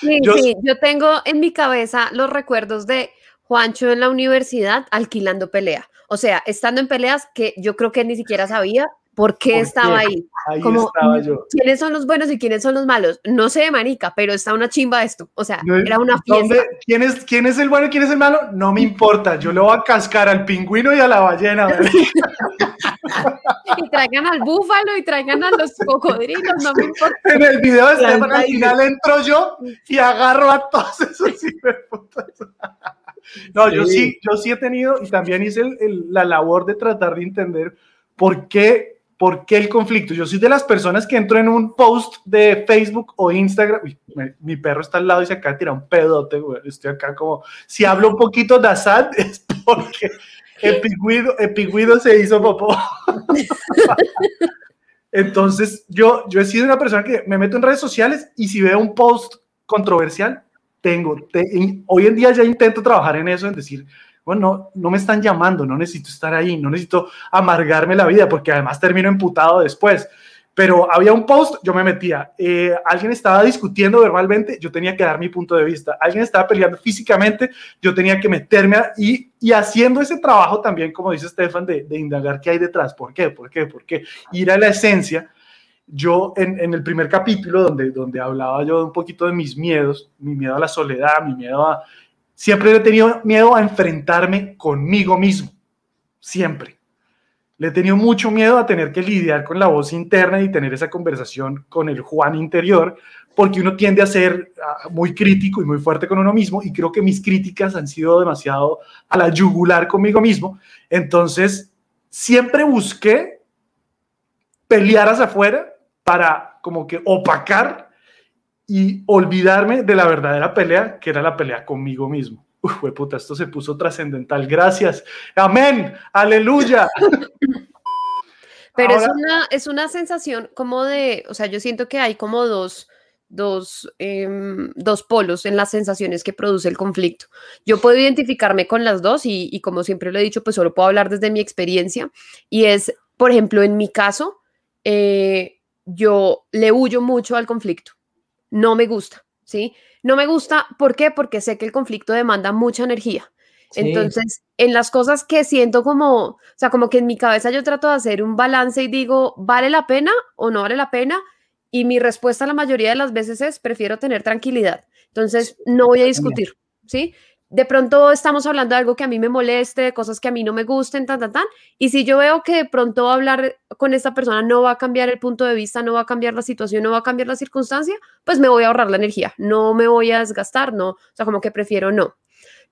[SPEAKER 1] Sí,
[SPEAKER 2] Yo-
[SPEAKER 1] sí, yo tengo en mi cabeza los recuerdos de Juancho en la universidad alquilando pelea. O sea, estando en peleas que yo creo que ni siquiera sabía por qué
[SPEAKER 2] ¿Por
[SPEAKER 1] estaba
[SPEAKER 2] qué?
[SPEAKER 1] ahí.
[SPEAKER 2] Ahí
[SPEAKER 1] Como,
[SPEAKER 2] estaba yo.
[SPEAKER 1] ¿Quiénes son los buenos y quiénes son los malos? No sé, marica, pero está una chimba esto. O sea,
[SPEAKER 2] No,
[SPEAKER 1] era una
[SPEAKER 2] ¿dónde-
[SPEAKER 1] fiesta.
[SPEAKER 2] ¿quién, es, ¿Quién es el bueno y quién es el malo? No me importa. Yo le voy a cascar al pingüino y a la ballena. <laughs>
[SPEAKER 1] Y traigan al búfalo y traigan a los cocodrilos, no me importa.
[SPEAKER 2] En el video de
[SPEAKER 3] Las
[SPEAKER 2] Estefan, al final entro yo y agarro a todos esos <laughs> hijueputas. No, yo Sí. yo sí he tenido y también hice el- el- la labor de tratar de entender por qué, por qué el conflicto. Yo soy de las personas que entro en un post de Facebook o Instagram. Uy, me- mi perro está al lado y se acaba de tirar un pedote, güey. Estoy acá como, si hablo un poquito de Assad <laughs> es porque Epigüido, Epigüido se hizo popó. <laughs> Entonces, yo, yo he sido una persona que me meto en redes sociales y si veo un post controversial, tengo, te- y hoy en día ya intento trabajar en eso, en decir, bueno, no, me están llamando, no necesito estar ahí, no necesito amargarme la vida, porque además termino emputado después. Pero había un post, yo me metía, eh, alguien estaba discutiendo verbalmente, yo tenía que dar mi punto de vista, alguien estaba peleando físicamente, yo tenía que meterme y, y haciendo ese trabajo también, como dice Estefan, de, de indagar qué hay detrás, por qué, por qué, por qué, ir a la esencia. Yo en, el primer capítulo donde, donde hablaba yo un poquito de mis miedos, mi miedo a la soledad, mi miedo a... Siempre he tenido miedo a enfrentarme conmigo mismo, siempre. Le he tenido mucho miedo a tener que lidiar con la voz interna y tener esa conversación con el Juan interior, porque uno tiende a ser ah, muy crítico y muy fuerte con uno mismo, y creo que mis críticas han sido demasiado a la yugular conmigo mismo. Entonces, siempre busqué pelear afuera para como que opacar y olvidarme de la verdadera pelea, que era la pelea conmigo mismo. Uf, puta, esto se puso trascendental. Gracias. Amén. Aleluya. <laughs>
[SPEAKER 1] Pero es,
[SPEAKER 2] Ahora-
[SPEAKER 1] una, es una sensación como de, o sea, yo siento que hay como dos, dos, em, dos polos en las sensaciones que produce el conflicto. Yo puedo identificarme con las dos y, y como siempre lo he dicho, pues solo puedo hablar desde mi experiencia. Y es, por ejemplo, en mi caso, eh, yo le huyo mucho al conflicto. No me gusta, ¿sí? No me gusta, ¿por qué? Porque sé que el conflicto demanda mucha energía.
[SPEAKER 3] Sí.
[SPEAKER 1] Entonces, en las cosas que siento como, o sea, como que en mi cabeza yo trato de hacer un balance y digo, ¿vale la pena o no vale la pena? Y mi respuesta la mayoría de las veces es, prefiero tener tranquilidad. Entonces, no voy a discutir, ¿sí? De pronto estamos hablando de algo que a mí me moleste, de cosas que a mí no me gusten, tan, tan, tan. Y si yo veo que de pronto hablar con esta persona no va a cambiar el punto de vista, no va a cambiar la situación, no va a cambiar la circunstancia, pues me voy a ahorrar la energía, no me voy a desgastar, no, o sea, como que prefiero no.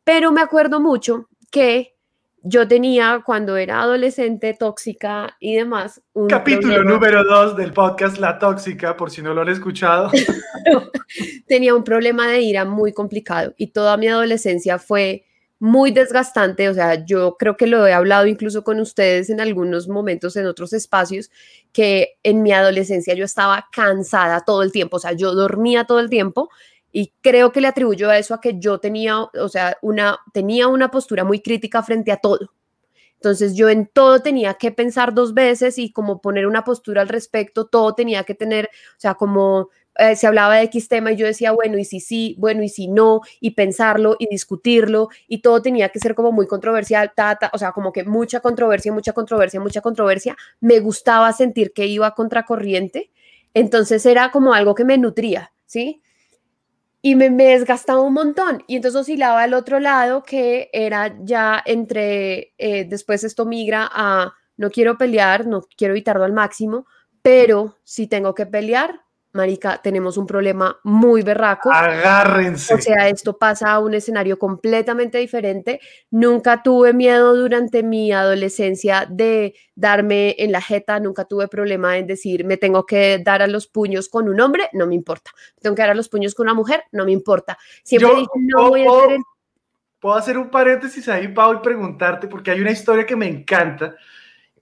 [SPEAKER 1] Pero me acuerdo mucho que yo tenía cuando era adolescente tóxica y demás. Un
[SPEAKER 2] Capítulo
[SPEAKER 1] problema-
[SPEAKER 2] número 2 del podcast La Tóxica, por si no lo han escuchado. <laughs>
[SPEAKER 1] tenía un problema de ira muy complicado y toda mi adolescencia fue muy desgastante, o sea, yo creo que lo he hablado incluso con ustedes en algunos momentos en otros espacios, que en mi adolescencia yo estaba cansada todo el tiempo, o sea, yo dormía todo el tiempo y creo que le atribuyo a eso a que yo tenía, o sea, una, tenía una postura muy crítica frente a todo. Entonces yo en todo tenía que pensar dos veces y como poner una postura al respecto, todo tenía que tener, o sea, como eh, se hablaba de X tema y yo decía, bueno, y si sí, bueno, y si no, y pensarlo y discutirlo, y todo tenía que ser como muy controversial, ta, ta, o sea, como que mucha controversia, mucha controversia, mucha controversia. Me gustaba sentir que iba contracorriente, entonces era como algo que me nutría, ¿sí? Y me, me desgastaba un montón. Y entonces oscilaba al otro lado, que era ya entre, eh, después esto migra a, no quiero pelear, no quiero evitarlo al máximo, pero si tengo que pelear, Marica, tenemos un problema muy berraco.
[SPEAKER 2] Agárrense.
[SPEAKER 1] O sea, esto pasa a un escenario completamente diferente. Nunca tuve miedo durante mi adolescencia de darme en la jeta, nunca tuve problema en decir, me tengo que dar a los puños con un hombre, no me importa. Tengo que dar a los puños con una mujer, no me importa. Siempre
[SPEAKER 2] Yo-
[SPEAKER 1] dije, no
[SPEAKER 2] yo
[SPEAKER 1] voy a
[SPEAKER 2] puedo-
[SPEAKER 1] hacer el...
[SPEAKER 2] Puedo hacer un paréntesis ahí, Pau, y preguntarte, porque hay una historia que me encanta,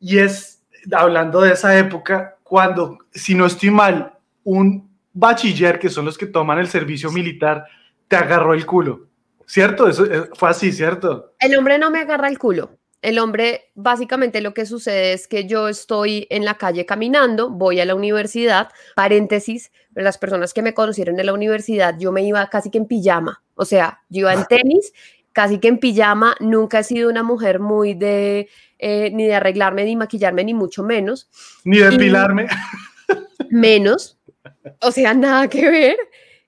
[SPEAKER 2] y es, hablando de esa época, cuando, si no estoy mal, un bachiller, que son los que toman el servicio militar, te agarró el culo. ¿Cierto? Eso eh, fue así, ¿cierto?
[SPEAKER 1] El hombre no me agarra el culo. El hombre, básicamente lo que sucede es que yo estoy en la calle caminando, voy a la universidad, paréntesis, las personas que me conocieron en la universidad, yo me iba casi que en pijama, o sea, yo iba en <laughs> tenis, casi que en pijama, nunca he sido una mujer muy de, eh, ni de arreglarme, ni maquillarme, ni mucho menos,
[SPEAKER 2] Ni depilarme. <laughs>
[SPEAKER 1] menos, o sea, nada que ver.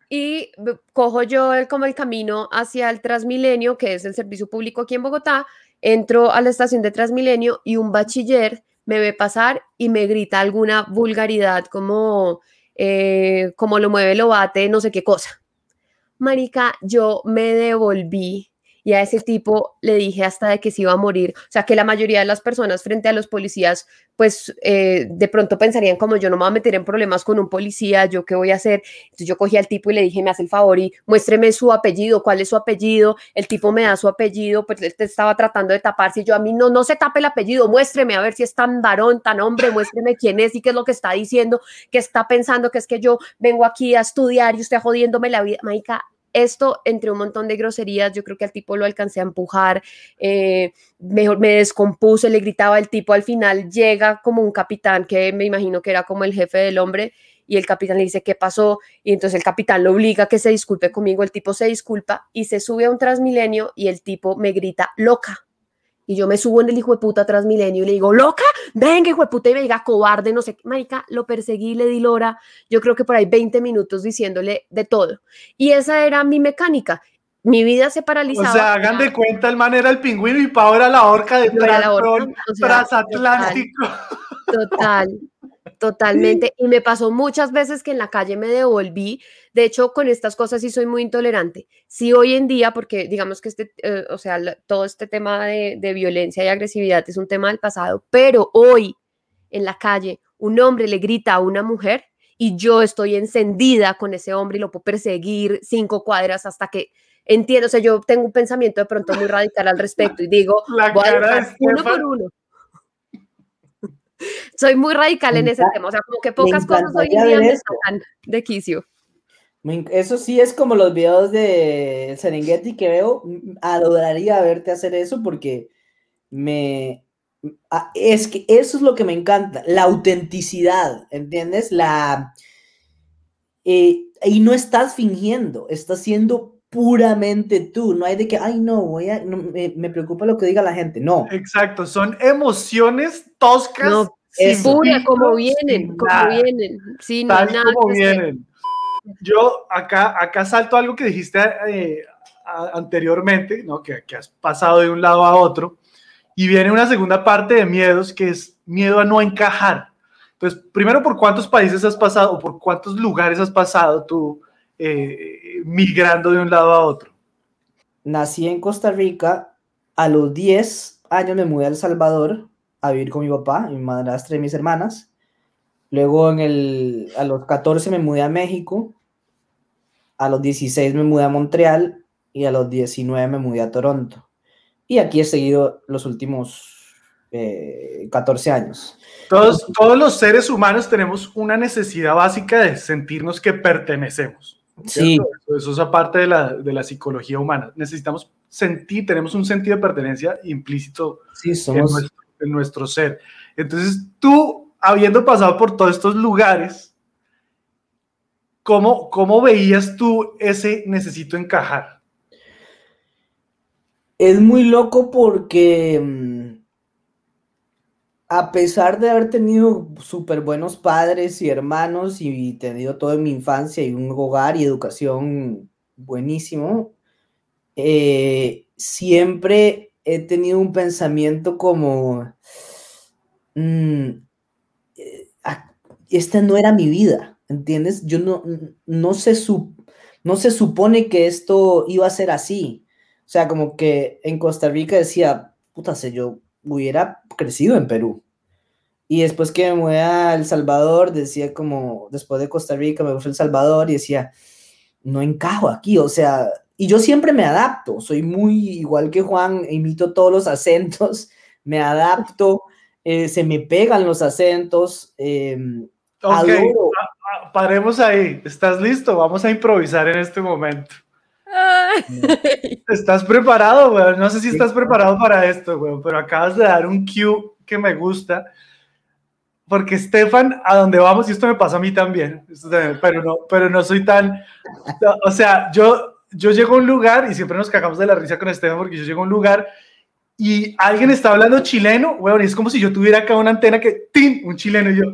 [SPEAKER 1] Y cojo yo el, como el camino hacia el Transmilenio, que es el servicio público aquí en Bogotá, entro a la estación de Transmilenio y un bachiller me ve pasar y me grita alguna vulgaridad como, eh, como lo mueve, lo bate, no sé qué cosa. Marica, yo me devolví y a ese tipo le dije hasta de que se iba a morir. O sea, que la mayoría de las personas frente a los policías, pues eh, de pronto pensarían como yo no me voy a meter en problemas con un policía, yo qué voy a hacer. Entonces yo cogí al tipo y le dije, me hace el favor y muéstreme su apellido, cuál es su apellido. El tipo me da su apellido, pues él te estaba tratando de taparse y yo a mí no, no se tape el apellido, muéstreme a ver si es tan varón, tan hombre, muéstreme quién es y qué es lo que está diciendo, que está pensando que es que yo vengo aquí a estudiar y usted jodiéndome la vida. Marica, esto entre un montón de groserías, yo creo que al tipo lo alcancé a empujar, eh, mejor me descompuse, le gritaba al tipo, al final llega como un capitán que me imagino que era como el jefe del hombre y el capitán le dice qué pasó y entonces el capitán lo obliga a que se disculpe conmigo, el tipo se disculpa y se sube a un Transmilenio y el tipo me grita loca. Y yo me subo en el hijo de puta Transmilenio y le digo, loca, venga, hijo de puta, y me diga cobarde, no sé qué. Marica, lo perseguí, le di lora. Yo creo que por ahí 20 minutos diciéndole de todo. Y esa era mi mecánica. Mi vida se
[SPEAKER 2] O
[SPEAKER 1] paralizaba.
[SPEAKER 2] sea, hagan de cuenta, el man era el pingüino y Pau era la orca de Transron,
[SPEAKER 1] o sea,
[SPEAKER 2] transatlántico.
[SPEAKER 1] Total, totalmente. Y me pasó muchas veces que en la calle me devolví. De hecho, con estas cosas sí soy muy intolerante. Sí, hoy en día, porque digamos que este, eh, o sea, todo este tema de, de violencia y agresividad es un tema del pasado, pero hoy en la calle un hombre le grita a una mujer y yo estoy encendida con ese hombre y lo puedo perseguir cinco cuadras hasta que entiendo, o sea, yo tengo un pensamiento de pronto muy radical al <laughs> respecto y digo,
[SPEAKER 2] La
[SPEAKER 1] voy a uno por uno. Soy muy radical en ese tema, o sea, como que pocas cosas hoy en día me sacan de quicio.
[SPEAKER 3] Eso sí es como los videos de Serengeti que veo. Adoraría verte hacer eso porque me. Es que eso es lo que me encanta, la autenticidad, ¿entiendes? La. eh, y no estás fingiendo, estás siendo puramente tú. No hay de que, ay, no, voy a. no, me, me preocupa lo que diga la gente. No.
[SPEAKER 2] Exacto, son emociones toscas.
[SPEAKER 1] No,
[SPEAKER 2] sin
[SPEAKER 3] es
[SPEAKER 1] Pura, como vienen,
[SPEAKER 2] sin
[SPEAKER 1] como
[SPEAKER 2] nada,
[SPEAKER 1] vienen. Sí, no hay
[SPEAKER 2] Tal
[SPEAKER 1] nada
[SPEAKER 2] como vienen. Yo acá, acá salto algo que dijiste eh, a- anteriormente, ¿no? que, que has pasado de un lado a otro, y viene una segunda parte de miedos que es miedo a no encajar. Entonces, primero, ¿por cuántos países has pasado o por cuántos lugares has pasado tú eh, migrando de un lado a otro?
[SPEAKER 3] Nací en Costa Rica, a los 10 años me mudé a El Salvador a vivir con mi papá, mi madrastra y mis hermanas. Luego en el, a los 14 me mudé a México, a los 16 me mudé a Montreal y a los 19 me mudé a Toronto. Y aquí he seguido los últimos eh, 14 años.
[SPEAKER 2] Todos, todos los seres humanos tenemos una necesidad básica de sentirnos que pertenecemos.
[SPEAKER 3] Sí.
[SPEAKER 2] Eso, eso es aparte de la, de la psicología humana. Necesitamos sentir, tenemos un sentido de pertenencia implícito
[SPEAKER 3] sí,
[SPEAKER 2] en
[SPEAKER 3] somos...
[SPEAKER 2] nuestro, en nuestro ser. Entonces, tú, habiendo pasado por todos estos lugares, ¿cómo, cómo veías tú ese necesito encajar?
[SPEAKER 3] Es muy loco porque mm, a pesar de haber tenido súper buenos padres y hermanos y tenido todo en mi infancia y un hogar y educación buenísimo, eh, siempre he tenido un pensamiento como, mm, eh, ah, esta no era mi vida, ¿entiendes? Yo no, no, se no se supone que esto iba a ser así. O sea, como que en Costa Rica decía, puta, si yo hubiera crecido en Perú. Y después que me mudé a El Salvador, decía como, después de Costa Rica me fui a El Salvador y decía, no encajo aquí, o sea, y yo siempre me adapto, soy muy igual que Juan, imito todos los acentos, <laughs> me adapto, eh, se me pegan los acentos. eh,
[SPEAKER 2] Ok,
[SPEAKER 3] adoro.
[SPEAKER 2] paremos ahí. ¿Estás listo? Vamos a improvisar en este momento. ¿Estás preparado, weón? No sé si estás preparado para esto, weón, pero acabas de dar un cue que me gusta. Porque Stefan, a donde vamos, y esto me pasa a mí también, pero no, pero no soy tan, o sea, yo, yo llego a un lugar y siempre nos cagamos de la risa con Stefan porque yo llego a un lugar y alguien está hablando chileno, weón, y es como si yo tuviera acá una antena que, ¡tin! Un chileno y yo,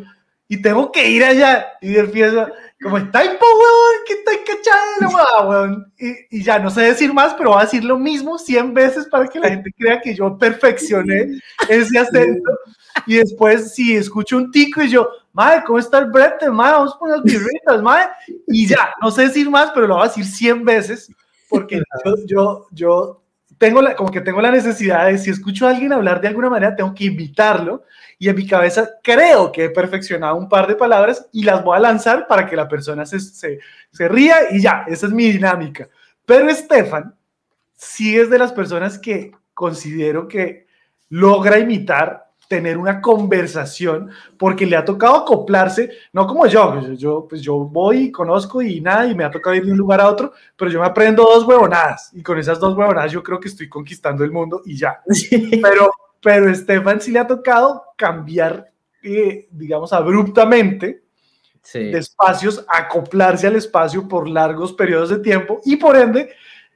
[SPEAKER 2] y tengo que ir allá, y empiezo, como, está po, weón, que está cachado, weón, y, y ya no sé decir más, pero voy a decir lo mismo 100 veces para que la gente crea que yo perfeccioné <laughs> ese acento, y después si escucho un tico y yo, madre, ¿cómo está el brete, madre? Vamos por unas birritas, madre, y ya, no sé decir más, pero lo voy a decir 100 veces, porque yo, yo, yo tengo la, como que tengo la necesidad de, si escucho a alguien hablar de alguna manera, tengo que imitarlo, y en mi cabeza creo que he perfeccionado un par de palabras y las voy a lanzar para que la persona se, se, se ría y ya, esa es mi dinámica. Pero Estefan sí es de las personas que considero que logra imitar, tener una conversación, porque le ha tocado acoplarse, no como yo, yo, yo, pues yo voy y conozco y nada, y me ha tocado ir de un lugar a otro, pero yo me aprendo dos huevonadas, y con esas dos huevonadas yo creo que estoy conquistando el mundo y ya. <laughs> Pero, pero Estefan sí le ha tocado cambiar, eh, digamos, abruptamente
[SPEAKER 3] Sí.
[SPEAKER 2] de espacios, acoplarse al espacio por largos periodos de tiempo y por ende,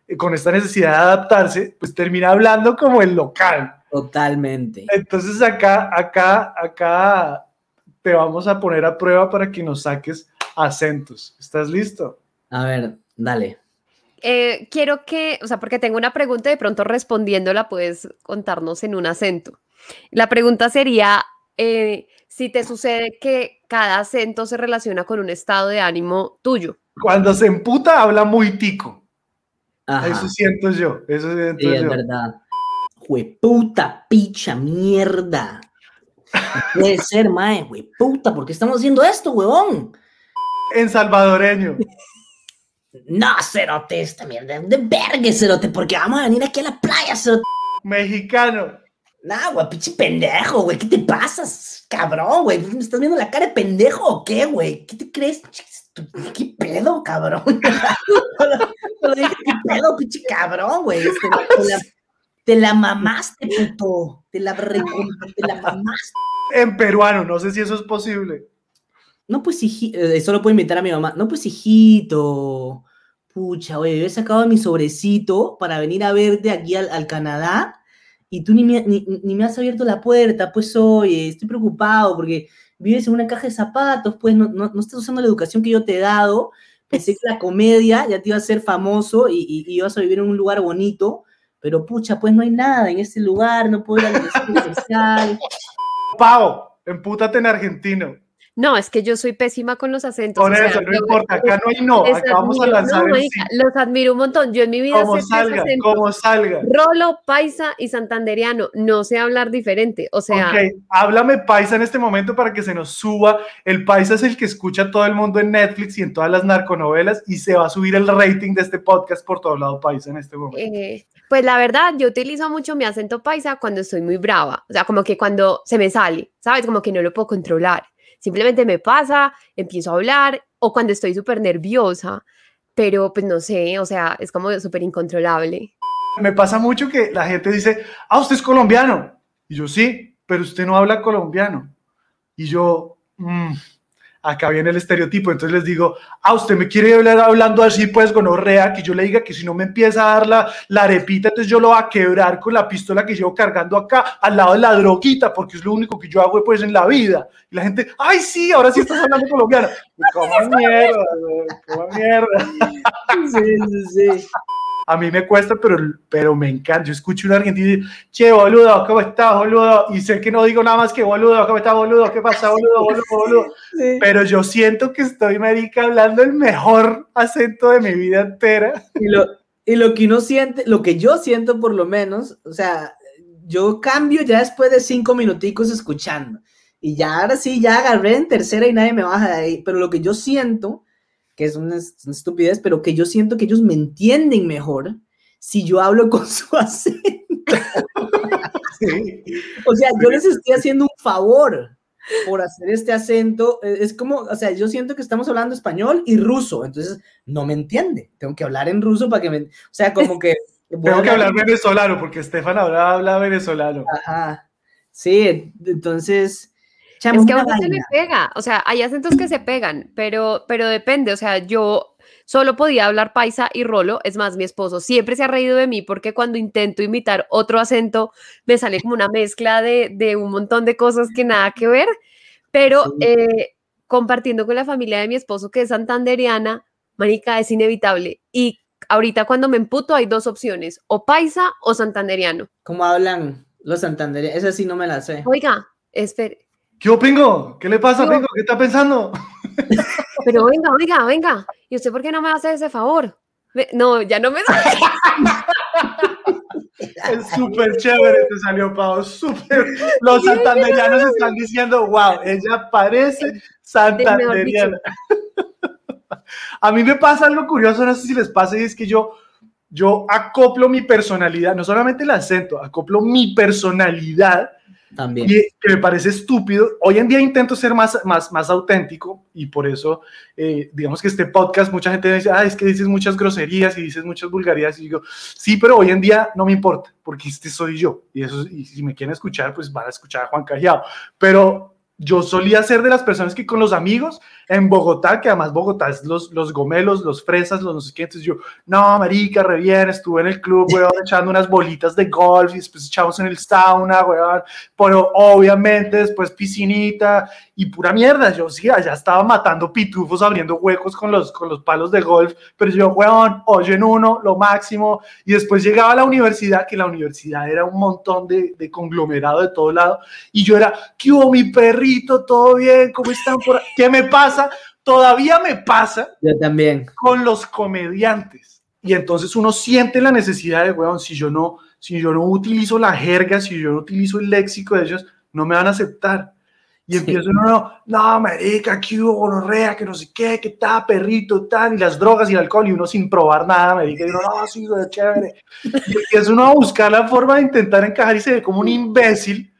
[SPEAKER 2] eh, con esta necesidad de adaptarse, pues termina hablando como el local.
[SPEAKER 3] Totalmente.
[SPEAKER 2] Entonces acá, acá, acá te vamos a poner a prueba para que nos saques acentos. ¿Estás listo?
[SPEAKER 3] A ver, dale.
[SPEAKER 1] Eh, quiero que, o sea, porque tengo una pregunta y de pronto respondiéndola puedes contarnos en un acento. La pregunta sería, eh, si te sucede que cada acento se relaciona con un estado de ánimo tuyo.
[SPEAKER 2] Cuando se emputa, habla muy tico.
[SPEAKER 3] Ajá.
[SPEAKER 2] Eso siento yo. Eso siento
[SPEAKER 3] Sí, es
[SPEAKER 2] yo.
[SPEAKER 3] verdad. Jueputa, picha, mierda. Puede <laughs> ser, mae, güey, puta, ¿por qué estamos haciendo esto, huevón?
[SPEAKER 2] En salvadoreño.
[SPEAKER 3] No, cerote, esta mierda de verga, cerote, porque vamos a venir aquí a la playa, cerote.
[SPEAKER 2] Mexicano.
[SPEAKER 3] Nah, güey, pinche pendejo, güey, ¿qué te pasas, cabrón, güey? ¿Me estás viendo la cara de pendejo o qué, güey? ¿Qué te crees? ¿Qué pedo, cabrón? <laughs> ¿qué pedo, pinche cabrón, güey? Te, te la, te la mamaste, puto. Te la, te la mamaste.
[SPEAKER 2] En peruano, no sé si eso es posible.
[SPEAKER 3] No, pues, hijito, eso lo puedo invitar a mi mamá. No, pues, hijito. Pucha, oye, yo he sacado mi sobrecito para venir a verte aquí al, al Canadá y tú ni me, ni, ni me has abierto la puerta, pues, oye, estoy preocupado porque vives en una caja de zapatos, pues, no, no, no estás usando la educación que yo te he dado. Pensé que la comedia ya te iba a hacer famoso y, y, y ibas a vivir en un lugar bonito, pero pucha, pues no hay nada en este lugar, no puedo ir a la universidad universal.
[SPEAKER 2] Pau, empútate en argentino.
[SPEAKER 1] No, es que yo soy pésima con los acentos.
[SPEAKER 2] Por
[SPEAKER 1] o sea,
[SPEAKER 2] eso, no importa, acá no hay no, acá vamos a lanzar
[SPEAKER 1] no,
[SPEAKER 2] el
[SPEAKER 1] marica,
[SPEAKER 2] sí.
[SPEAKER 1] Los admiro un montón. Yo en mi vida
[SPEAKER 2] Como
[SPEAKER 1] sé
[SPEAKER 2] salga, como salga.
[SPEAKER 1] Rolo, paisa y santanderiano. No sé hablar diferente. O sea,
[SPEAKER 2] Ok, háblame paisa en este momento para que se nos suba. El paisa es el que escucha todo el mundo en Netflix y en todas las narconovelas y se va a subir el rating de este podcast por todo lado paisa en este momento.
[SPEAKER 1] eh, pues la verdad, yo utilizo mucho mi acento paisa cuando estoy muy brava. O sea, como que cuando se me sale, ¿sabes? Como que no lo puedo controlar. Simplemente me pasa, empiezo a hablar o cuando estoy súper nerviosa. Pero pues no sé, o sea, es como súper incontrolable.
[SPEAKER 2] Me pasa mucho que la gente dice, ah, usted es colombiano. Y yo sí, pero usted no habla colombiano. Y yo, "Mm, acá viene el estereotipo. Entonces les digo, ah, usted me quiere hablar hablando así, pues gonorrea, que yo le diga que si no me empieza a dar la, la arepita, entonces yo lo voy a quebrar con la pistola que llevo cargando acá al lado de la droguita, porque es lo único que yo hago pues en la vida. Y la gente, ay, sí, ahora sí estás hablando colombiano. Mierda, mierda. <laughs>
[SPEAKER 3] Sí, sí, sí.
[SPEAKER 2] A mí me cuesta, pero, pero me encanta. Yo escucho un argentino y digo, che, boludo, ¿cómo estás, boludo? Y sé que no digo nada más que boludo, ¿cómo estás, boludo? ¿Qué pasa, boludo, boludo, boludo?
[SPEAKER 3] sí.
[SPEAKER 2] Pero yo siento que estoy, marica, hablando el mejor acento de mi vida entera.
[SPEAKER 3] Y lo, y lo que uno siente, lo que yo siento por lo menos, o sea, yo cambio ya después de cinco minuticos escuchando. Y ya ahora sí, ya agarré en tercera y nadie me baja de ahí. Pero lo que yo siento, que es una, es una estupidez, pero que yo siento que ellos me entienden mejor si yo hablo con <laughs> su acento.
[SPEAKER 2] Sí.
[SPEAKER 3] O sea, yo les estoy haciendo un favor por hacer este acento. Eh, Es como, o sea, yo siento que estamos hablando español y ruso, entonces no me entiende. Tengo que hablar en ruso para que me... O sea, como que... <laughs>
[SPEAKER 2] Tengo que hablar venezolano, porque Estefan ahora habla venezolano.
[SPEAKER 3] Ajá. Sí, entonces... chamo,
[SPEAKER 1] Es que a uno se le pega, o sea, hay acentos que se pegan, pero, pero depende, o sea, yo solo podía hablar paisa y rolo, es más, mi esposo siempre se ha reído de mí porque cuando intento imitar otro acento me sale como una mezcla de, de un montón de cosas que nada que ver, pero
[SPEAKER 3] Sí.
[SPEAKER 1] eh, compartiendo con la familia de mi esposo que es santanderiana, marica, es inevitable. Y ahorita cuando me emputo hay dos opciones, o paisa o santanderiano.
[SPEAKER 3] ¿Cómo hablan los santandereanos? Esa sí no me la sé.
[SPEAKER 1] Oiga, espere,
[SPEAKER 2] ¿Qué hubo, Pingo? ¿Qué le pasa, Pingo? ¿Qué está pensando?
[SPEAKER 1] Pero venga, venga, venga. ¿Y usted por qué no me hace ese favor? No, ya no me. <laughs>
[SPEAKER 2] Es súper chévere, te salió, Pau, súper. Los santanderianos están diciendo, wow, ella parece santanderiana. <laughs> A mí me pasa algo curioso, no sé si les pasa, y es que yo, yo acoplo mi personalidad, no solamente el acento, acoplo mi personalidad
[SPEAKER 3] También.
[SPEAKER 2] y que me parece estúpido. Hoy en día intento ser más, más, más auténtico y por eso, eh, digamos que este podcast, mucha gente dice, ah, es que dices muchas groserías y dices muchas vulgaridades. Y digo, sí, pero hoy en día no me importa porque este soy yo. Y, eso, y si me quieren escuchar, pues van a escuchar a Juan Callao. Pero yo solía ser de las personas que con los amigos en Bogotá, que además Bogotá es los, los gomelos, los fresas, los no sé qué, entonces yo, no, marica, re bien, estuve en el club, weón, echando unas bolitas de golf y después echamos en el sauna, weón, pero obviamente después piscinita y pura mierda, yo sí, allá estaba matando pitufos, abriendo huecos con los, con los palos de golf, pero yo, weón, oyen uno, lo máximo, y después llegaba a la universidad, que la universidad era un montón de, de conglomerado de todo lado, y yo era, ¿qué hubo mi perrito? ¿Todo bien? ¿Cómo están por? ¿Qué me pasa? Todavía me pasa
[SPEAKER 3] Yo también.
[SPEAKER 2] con los comediantes. Y entonces uno siente la necesidad de, weón, si yo no, si yo no utilizo la jerga, si yo no utilizo el léxico de ellos, no me van a aceptar. Y empiezo uno, no, no, marica, que hubo gonorrea, que no sé qué, que está perrito, tal, y las drogas y el alcohol, y uno sin probar nada, marica, y uno, no, sí, güey, chévere. Y empieza uno a buscar la forma de intentar encajar y se ve como un imbécil,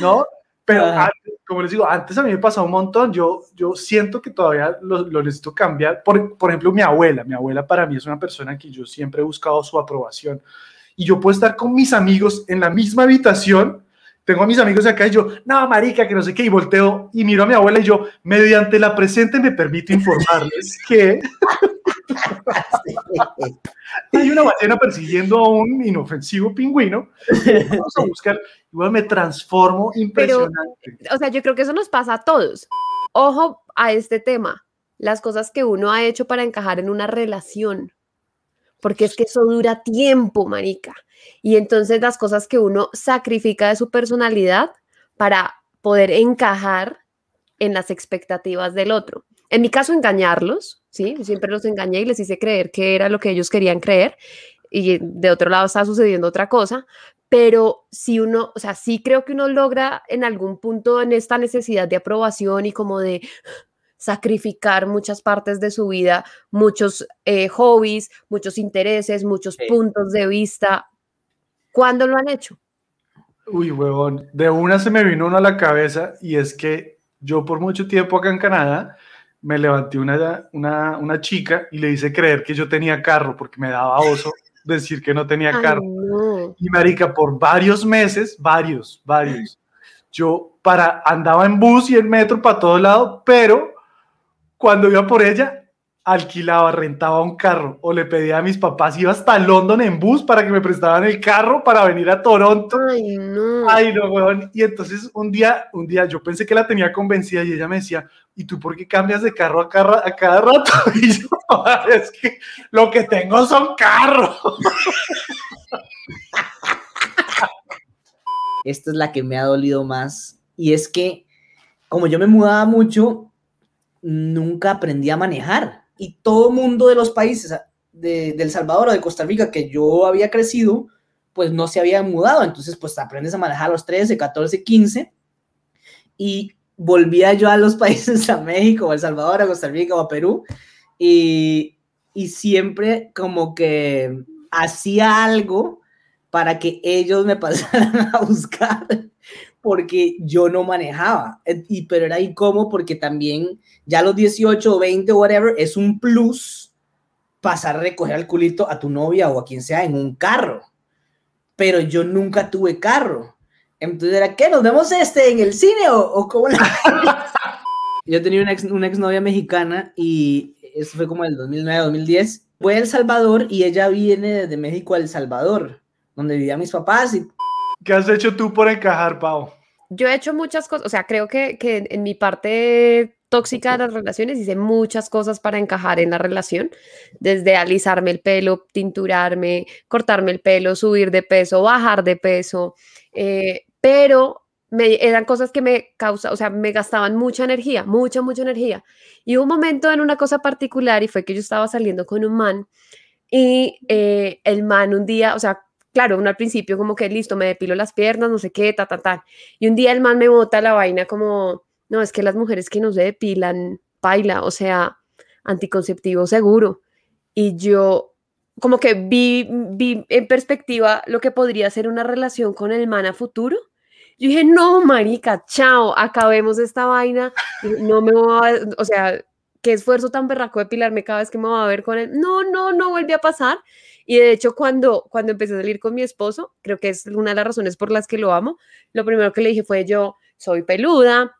[SPEAKER 2] ¿no? Pero antes, como les digo, antes a mí me pasaba un montón, yo, yo siento que todavía lo, lo necesito cambiar. Por, por ejemplo, mi abuela, mi abuela para mí es una persona que yo siempre he buscado su aprobación. Y yo puedo estar con mis amigos en la misma habitación, tengo a mis amigos acá y yo, no, marica, que no sé qué, y volteo y miro a mi abuela y yo, mediante la presente me permito informarles <laughs> que <laughs> hay una ballena persiguiendo a un inofensivo pingüino. Vamos a buscar, igual me transformo impresionante.
[SPEAKER 1] O sea, yo creo que eso nos pasa a todos. Ojo a este tema, las cosas que uno ha hecho para encajar en una relación, porque es que eso dura tiempo, marica. Y entonces las cosas que uno sacrifica de su personalidad para poder encajar en las expectativas del otro. En mi caso, engañarlos, ¿sí? Siempre los engañé y les hice creer que era lo que ellos querían creer y de otro lado está sucediendo otra cosa, pero si uno, o sea, sí creo que uno logra en algún punto en esta necesidad de aprobación y como de sacrificar muchas partes de su vida, muchos eh, hobbies, muchos intereses, muchos
[SPEAKER 3] Sí.
[SPEAKER 1] puntos de vista. ¿Cuándo lo han hecho?
[SPEAKER 2] Uy, huevón, de una se me vino uno a la cabeza y es que yo por mucho tiempo acá en Canadá me levanté una, una, una chica y le hice creer que yo tenía carro porque me daba oso <laughs> decir que no tenía
[SPEAKER 1] Ay,
[SPEAKER 2] carro.
[SPEAKER 1] no.
[SPEAKER 2] Y marica, por varios meses, varios, varios, yo para, andaba en bus y en metro para todo lado, pero cuando iba por ella, alquilaba, rentaba un carro o le pedía a mis papás, iba hasta London en bus para que me prestaran el carro para venir a Toronto.
[SPEAKER 1] Ay, no.
[SPEAKER 2] Ay, no, weón. Y entonces un día, un día yo pensé que la tenía convencida y ella me decía, ¿y tú por qué cambias de carro a cada, a cada rato? <laughs> Y yo, es que lo que tengo son carros.
[SPEAKER 3] Esta es la que me ha dolido más. Y es que, como yo me mudaba mucho, nunca aprendí a manejar. Y todo mundo de los países de, de El Salvador o de Costa Rica que yo había crecido, pues no se habían mudado. Entonces, pues aprendes a manejar a los 13, 14, 15. Y volvía yo a los <laughs> países, a México, a El Salvador, a Costa Rica o a Perú. Y, y siempre como que hacía algo para que ellos me <laughs> pasaran a buscar porque yo no manejaba. Eh, Y, pero era incómodo porque también ya a los 18 o 20 o whatever es un plus pasar a recoger al culito a tu novia o a quien sea en un carro. Pero yo nunca tuve carro. Entonces era, ¿qué? ¿Nos vemos este en el cine o, o cómo la... <laughs> Yo tenía una, ex, una exnovia mexicana y eso fue como el 2009, 2010. Fue a El Salvador y ella viene desde México a El Salvador, donde vivían mis papás y
[SPEAKER 2] ¿Qué has hecho tú por encajar, Pau?
[SPEAKER 1] Yo he hecho muchas cosas, o sea, creo que, que en mi parte tóxica de las relaciones hice muchas cosas para encajar en la relación, desde alisarme el pelo, tinturarme, cortarme el pelo, subir de peso, bajar de peso, eh, pero me, eran cosas que me causa, o sea, me gastaban mucha energía, mucha, mucha energía. Y hubo un momento en una cosa particular y fue que yo estaba saliendo con un man y eh, el man un día, o sea, claro, uno al principio como que listo, me depilo las piernas, no sé qué, ta, ta, ta. Y un día el man me bota la vaina como, no, es que las mujeres que no se depilan, baila, o sea, anticonceptivo seguro. Y yo como que vi, vi en perspectiva lo que podría ser una relación con el man a futuro. Yo dije, no, marica, chao, acabemos esta vaina. No me voy a, o sea, qué esfuerzo tan berraco depilarme cada vez que me voy a ver con él. No, no, no vuelve a pasar. Y de hecho, cuando, cuando empecé a salir con mi esposo, creo que es una de las razones por las que lo amo, lo primero que le dije fue yo, soy peluda,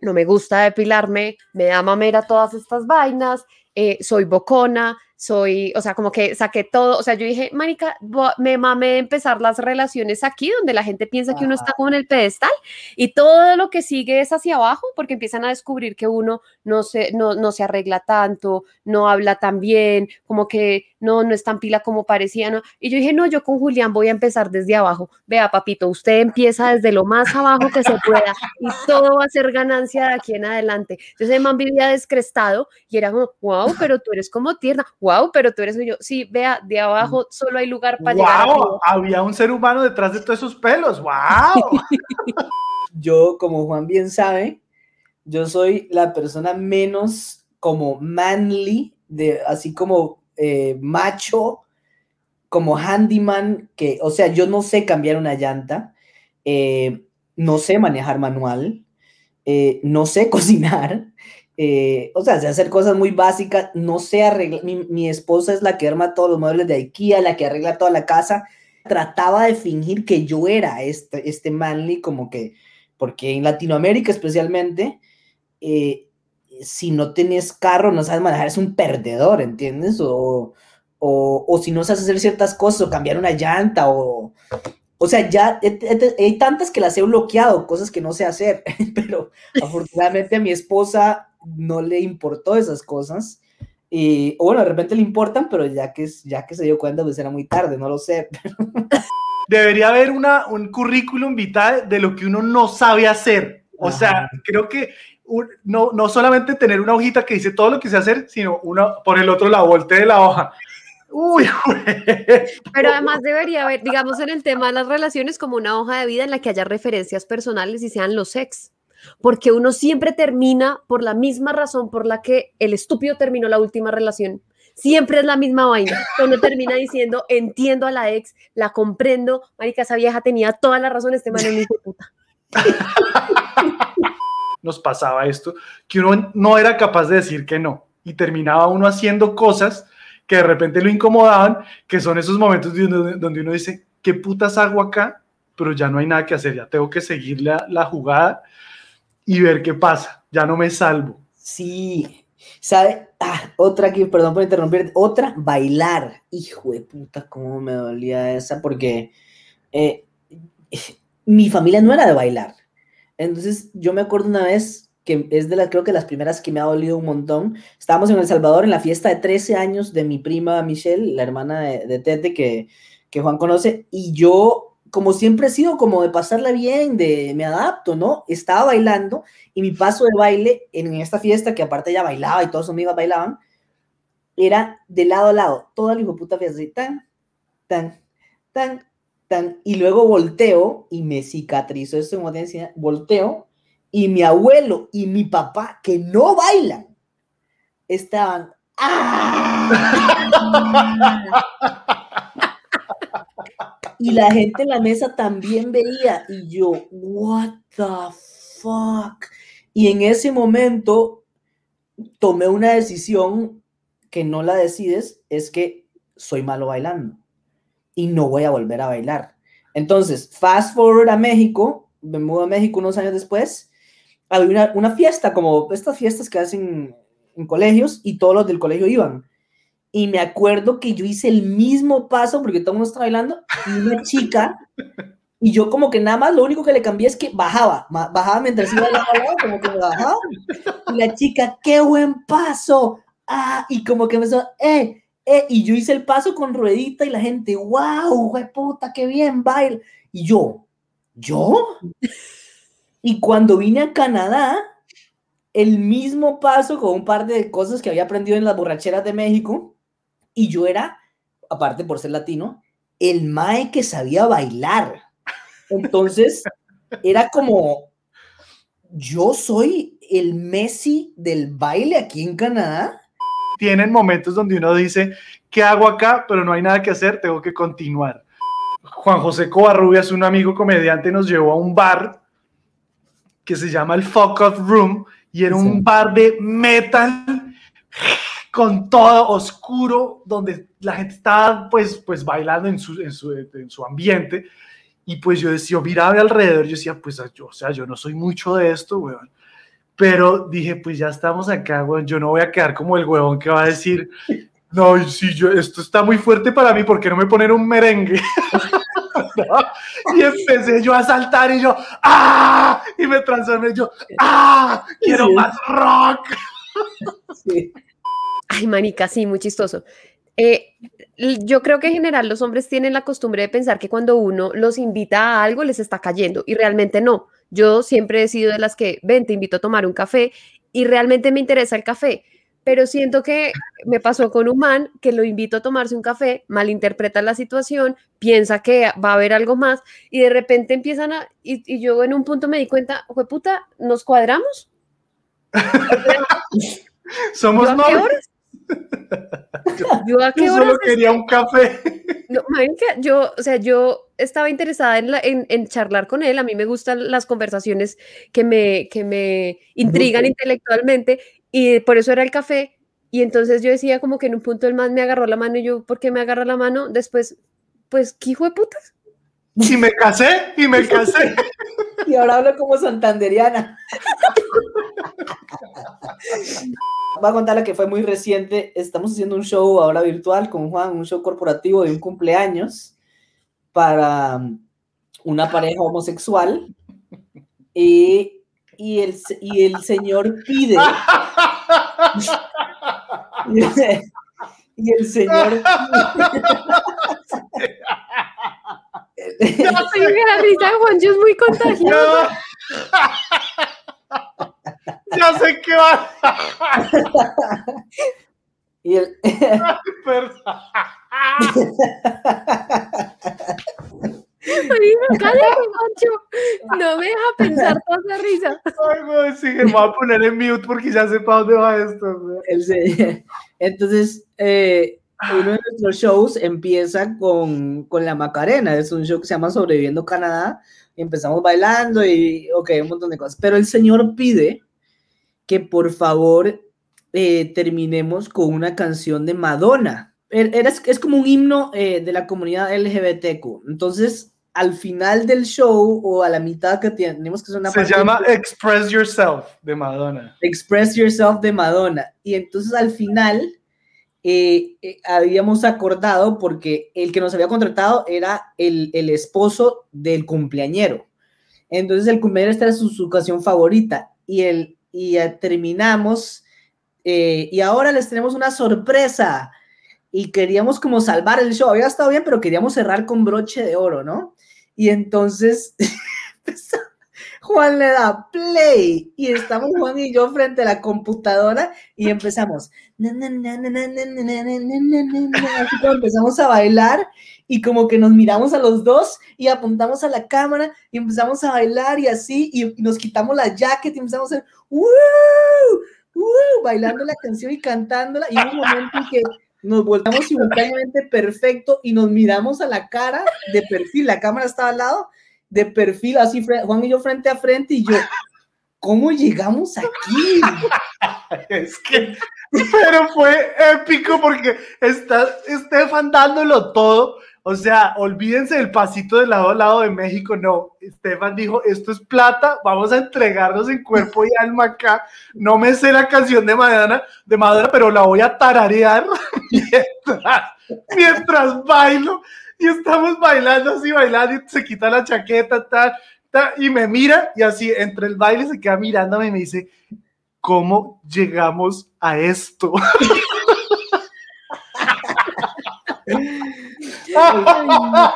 [SPEAKER 1] no me gusta depilarme, me da mamera todas estas vainas, eh, soy bocona, soy, o sea, como que saqué todo, o sea, yo dije, marica, me mamé de empezar las relaciones aquí, donde la gente piensa que uno está como en el pedestal y todo lo que sigue es hacia abajo, porque empiezan a descubrir que uno no se, no, no se arregla tanto, no habla tan bien, como que no, no es tan pila como parecía, ¿no? Y yo dije, no, yo con Julián voy a empezar desde abajo. Vea, papito, usted empieza desde lo más abajo que se pueda y todo va a ser ganancia de aquí en adelante. Entonces, el man vivía descrestado y era como, wow, pero tú eres como tierna, wow, pero tú eres yo. Sí, vea, de abajo solo hay lugar para llegar arriba.
[SPEAKER 2] ¡Wow! Había un ser humano detrás de todos esos pelos. ¡Wow! <laughs>
[SPEAKER 3] yo, como Juan bien sabe, yo soy la persona menos como manly, de, así como eh, macho, como handyman, que, o sea, yo no sé cambiar una llanta, eh, no sé manejar manual, eh, no sé <laughs> cocinar, eh, o sea, sé hacer cosas muy básicas, no sé arreglar, mi, mi esposa es la que arma todos los muebles de IKEA, la que arregla toda la casa, trataba de fingir que yo era este, este manly, como que, porque en Latinoamérica especialmente, eh, si no tienes carro, no sabes manejar, es un perdedor, ¿entiendes? O, o, o si no sabes hacer ciertas cosas, o cambiar una llanta, o, o sea, ya hay tantas que las he bloqueado, cosas que no sé hacer, <laughs> pero <laughs> afortunadamente a mi esposa no le importó esas cosas. Y, o bueno, de repente le importan, pero ya que, es- ya que se dio cuenta, pues era muy tarde, no lo sé. <laughs>
[SPEAKER 2] Debería haber una, un currículum vitae de lo que uno no sabe hacer. O sea,
[SPEAKER 3] Ajá.
[SPEAKER 2] creo que un- no, no solamente tener una hojita que dice todo lo que sé hacer, sino una por el otro lado, voltee la hoja. Uy, güey.
[SPEAKER 1] Pero además debería haber, digamos, en el tema de las relaciones, como una hoja de vida en la que haya referencias personales y sean los ex. Porque uno siempre termina por la misma razón por la que el estúpido terminó la última relación. Siempre es la misma vaina. Uno termina diciendo, entiendo a la ex, la comprendo. Marica, esa vieja tenía toda la razón, este man es de puta. <laughs>
[SPEAKER 2] Nos pasaba esto, que uno no era capaz de decir que no y terminaba uno haciendo cosas que de repente lo incomodaban, que son esos momentos donde uno dice, ¿qué putas hago acá? Pero ya no hay nada que hacer, ya tengo que seguir la, la jugada y ver qué pasa, ya no me salvo.
[SPEAKER 3] Sí, ¿sabe? Ah, otra aquí, perdón por interrumpir, otra, bailar. Hijo de puta, cómo me dolía esa, porque eh, mi familia no era de bailar. Entonces, yo me acuerdo una vez que es de las, creo que las primeras que me ha dolido un montón. Estábamos en El Salvador en la fiesta de 13 años de mi prima Michelle, la hermana de, de Tete que, que Juan conoce, y yo, como siempre he sido, como de pasarla bien, de me adapto, ¿no? Estaba bailando y mi paso de baile en esta fiesta, que aparte ella bailaba y todos sus amigos bailaban, era de lado a lado, toda la hijo puta fiesta, así, tan, tan, tan, tan, y luego volteo y me cicatrizó esto en potencia, volteo y mi abuelo y mi papá, que no bailan, estaban, ¡ah! <laughs> y la gente en la mesa también veía, y yo, what the fuck, y en ese momento tomé una decisión que no la decides, es que soy malo bailando y no voy a volver a bailar. Entonces, fast forward a México, me mudo a México unos años después, había una, una fiesta, como estas fiestas que hacen en colegios y todos los del colegio iban. Y me acuerdo que yo hice el mismo paso porque todo el mundo estaba bailando y una <laughs> chica y yo como que nada más lo único que le cambié es que bajaba, bajaba mientras iba bailando, como que bajaba. Y la chica, qué buen paso. Ah, y como que empezó, eh, eh, y yo hice el paso con ruedita y la gente, wow, puta, qué bien baila. Y yo, ¿yo? Y cuando vine a Canadá, el mismo paso con un par de cosas que había aprendido en las borracheras de México, y yo era, aparte por ser latino, el mae que sabía bailar. Entonces, era como, yo soy el Messi del baile aquí en Canadá.
[SPEAKER 2] Tienen momentos donde uno dice, ¿qué hago acá? Pero no hay nada que hacer, tengo que continuar. Juan José Covarrubias, un amigo comediante, nos llevó a un bar que se llama el Fuck Off Room y era
[SPEAKER 3] Sí.
[SPEAKER 2] un bar de metal con todo oscuro, donde la gente estaba pues, pues bailando en su, en su, en su ambiente. Y pues yo decía, yo miraba alrededor, yo decía, pues yo, o sea, yo no soy mucho de esto, weón. Pero dije, pues ya estamos acá, weón, yo no voy a quedar como el huevón que va a decir, no, sí, yo, esto está muy fuerte para mí, ¿por qué no me ponen un merengue? <laughs> ¿No? Y empecé yo a saltar y yo, ¡ah! Y me transformé yo, ¡ah! Quiero
[SPEAKER 3] Sí.
[SPEAKER 2] más rock.
[SPEAKER 3] Sí.
[SPEAKER 1] Ay, manica, sí, muy chistoso. Eh, yo creo que en general los hombres tienen la costumbre de pensar que cuando uno los invita a algo les está cayendo y realmente no. Yo siempre he sido de las que, ven, te invito a tomar un café y realmente me interesa el café, pero siento que me pasó con un man que lo invito a tomarse un café, malinterpreta la situación, piensa que va a haber algo más y de repente empiezan a, y, y yo en un punto me di cuenta, puta, ¿nos cuadramos? <laughs>
[SPEAKER 2] Somos
[SPEAKER 1] ¿Yo a qué
[SPEAKER 2] novios. <laughs>
[SPEAKER 1] ¿Yo a qué
[SPEAKER 2] Yo
[SPEAKER 1] horas
[SPEAKER 2] solo quería un café. <laughs>
[SPEAKER 1] No, marica, yo, o sea, yo estaba interesada en, la- en, en charlar con él. A mí me gustan las conversaciones que me, que me intrigan intelectualmente y por eso era el café. Y entonces yo decía como que en un punto el man me agarró la mano y yo, ¿por qué me agarra la mano? Después, pues, ¿qué hijo de putas?
[SPEAKER 2] Y me casé, y me <laughs> casé.
[SPEAKER 3] Y ahora hablo como santanderiana. <laughs> Voy a contar lo que fue muy reciente. Estamos haciendo un show ahora virtual con Juan, un show corporativo de un cumpleaños para um, una pareja homosexual. Y, y, el, y el señor pide. <laughs> Y el, señor.
[SPEAKER 1] Oiga, la <laughs> risa de Juancho es muy contagiosa.
[SPEAKER 2] Ya, ya sé que va.
[SPEAKER 3] y el,
[SPEAKER 2] Perdón.
[SPEAKER 1] Oiga, cállate. No me deja pensar toda esa risa.
[SPEAKER 2] Ay, güey, sí, me voy a poner en mute porque ya sé para dónde va esto. güey. <laughs>
[SPEAKER 3] Entonces, eh, uno de nuestros shows empieza con, con la Macarena. Es un show que se llama Sobreviviendo Canadá. Y empezamos bailando y, ok, un montón de cosas. Pero el señor pide que por favor eh, terminemos con una canción de Madonna. Er- Era, es como un himno eh, de la comunidad LGBTQ. Entonces, al final del show o a la mitad que tenemos que hacer una
[SPEAKER 2] Se llama Express Yourself de Madonna.
[SPEAKER 3] Express Yourself de Madonna. Y entonces al final eh, eh, habíamos acordado, porque el que nos había contratado era el, el esposo del cumpleañero. Entonces el cumpleañero esta era su, su favorita. Y, el, y terminamos. eh, y ahora les tenemos una sorpresa. Y queríamos como salvar el show. Había estado bien, pero queríamos cerrar con broche de oro, ¿no? Y entonces <laughs> Juan le da play y estamos Juan y yo frente a la computadora y empezamos. Así como empezamos a bailar y como que nos miramos a los dos y apuntamos a la cámara y empezamos a bailar y así y nos quitamos la jacket y empezamos a hacer ¡Woo! ¡Woo! bailando la canción y cantándola y un momento en que nos voltamos simultáneamente perfecto y nos miramos a la cara de perfil, la cámara estaba al lado de perfil, así Juan y yo frente a frente, y yo, ¿cómo llegamos aquí? <laughs>
[SPEAKER 2] Es que, pero fue épico porque está Estefan dándolo todo. O sea, olvídense del pasito de lado a lado de México. No, Estefan dijo, esto es plata, vamos a entregarnos en cuerpo y alma acá. No me sé la canción de Madonna, de Madonna, pero la voy a tararear <laughs> mientras, mientras bailo. Y estamos bailando así, bailando, y se quita la chaqueta, tal, tal, y me mira, y así, entre el baile se queda mirándome y me dice, ¿cómo llegamos a esto?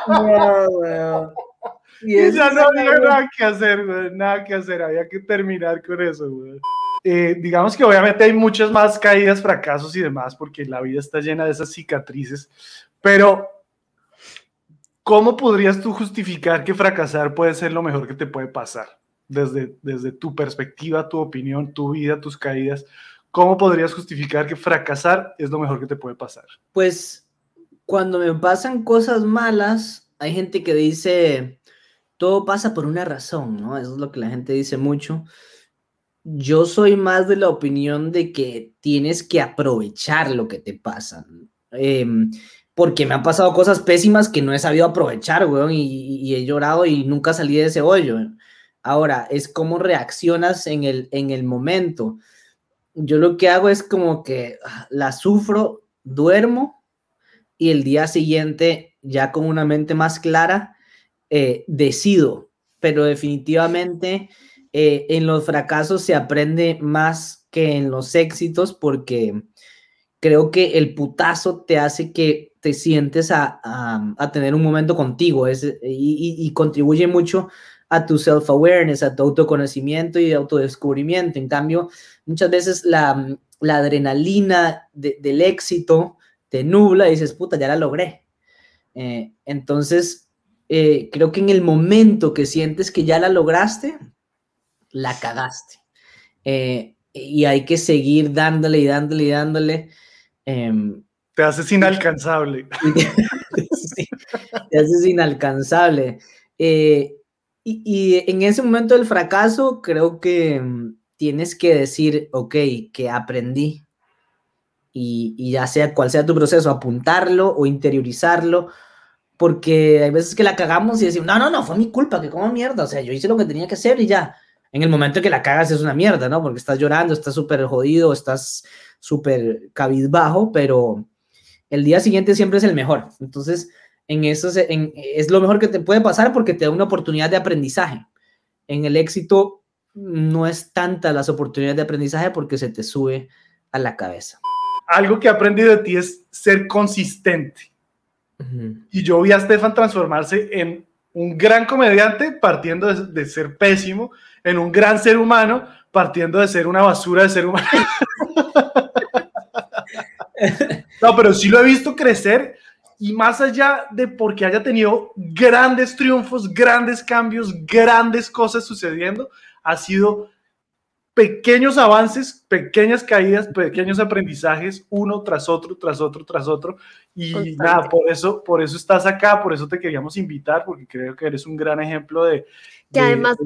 [SPEAKER 3] No. Y
[SPEAKER 2] Y ya no había nada que hacer, güey, nada que hacer, había que terminar con eso, güey. Eh, digamos que obviamente hay muchas más caídas, fracasos y demás, porque la vida está llena de esas cicatrices, pero ¿cómo podrías tú justificar que fracasar puede ser lo mejor que te puede pasar? Desde, desde tu perspectiva, tu opinión, tu vida, tus caídas, ¿cómo podrías justificar que fracasar es lo mejor que te puede pasar?
[SPEAKER 3] Pues cuando me pasan cosas malas, hay gente que dice, todo pasa por una razón, ¿no? Eso es lo que la gente dice mucho. Yo soy más de la opinión de que tienes que aprovechar lo que te pasa. Em, porque me han pasado cosas pésimas que no he sabido aprovechar, weón, y, he llorado y nunca salí de ese hoyo. Ahora, es cómo reaccionas en el, en el momento. Yo lo que hago es como que ah, la sufro, duermo y el día siguiente, ya con una mente más clara, eh, decido. Pero definitivamente eh, en los fracasos se aprende más que en los éxitos porque creo que el putazo te hace que te sientes a, a- tener un momento contigo es, y, y- contribuye mucho a tu self-awareness, a tu autoconocimiento y autodescubrimiento. En cambio, muchas veces la, la adrenalina del éxito te nubla y dices, puta, ya la logré. Eh, entonces, eh, creo que en el momento que sientes que ya la lograste, la cagaste. Eh, y hay que seguir dándole y dándole y dándole. Em,
[SPEAKER 2] te haces inalcanzable. <laughs>
[SPEAKER 3] te haces inalcanzable. y, y, en ese momento del fracaso, creo que mm, tienes que decir, ok, que aprendí. Y, y, ya sea cual sea tu proceso, apuntarlo o interiorizarlo, porque hay veces que la cagamos y decimos, no, no, no, fue mi culpa, que como mierda, o sea, yo hice lo que tenía que hacer y ya. En el momento que la cagas es una mierda, ¿no? Porque estás llorando, estás súper jodido, estás súper cabizbajo, pero el día siguiente siempre es el mejor. Entonces, en eso es lo mejor que te puede pasar porque te da una oportunidad de aprendizaje. En el éxito no es tanta las oportunidades de aprendizaje porque se te sube a la cabeza.
[SPEAKER 2] Algo que he aprendido de ti es ser consistente. Y yo vi a Stefan transformarse en un gran comediante partiendo de, ser pésimo, en un gran ser humano partiendo de ser una basura de ser humano. <laughs> no, pero sí lo he visto crecer y más allá de porque haya tenido grandes triunfos, grandes cambios, grandes cosas sucediendo, ha sido pequeños avances, pequeñas caídas, pequeños aprendizajes, uno tras otro, tras otro, tras otro. Y nada, por eso, por eso estás acá, por eso te queríamos invitar, porque creo que eres un gran ejemplo de...
[SPEAKER 1] Que además,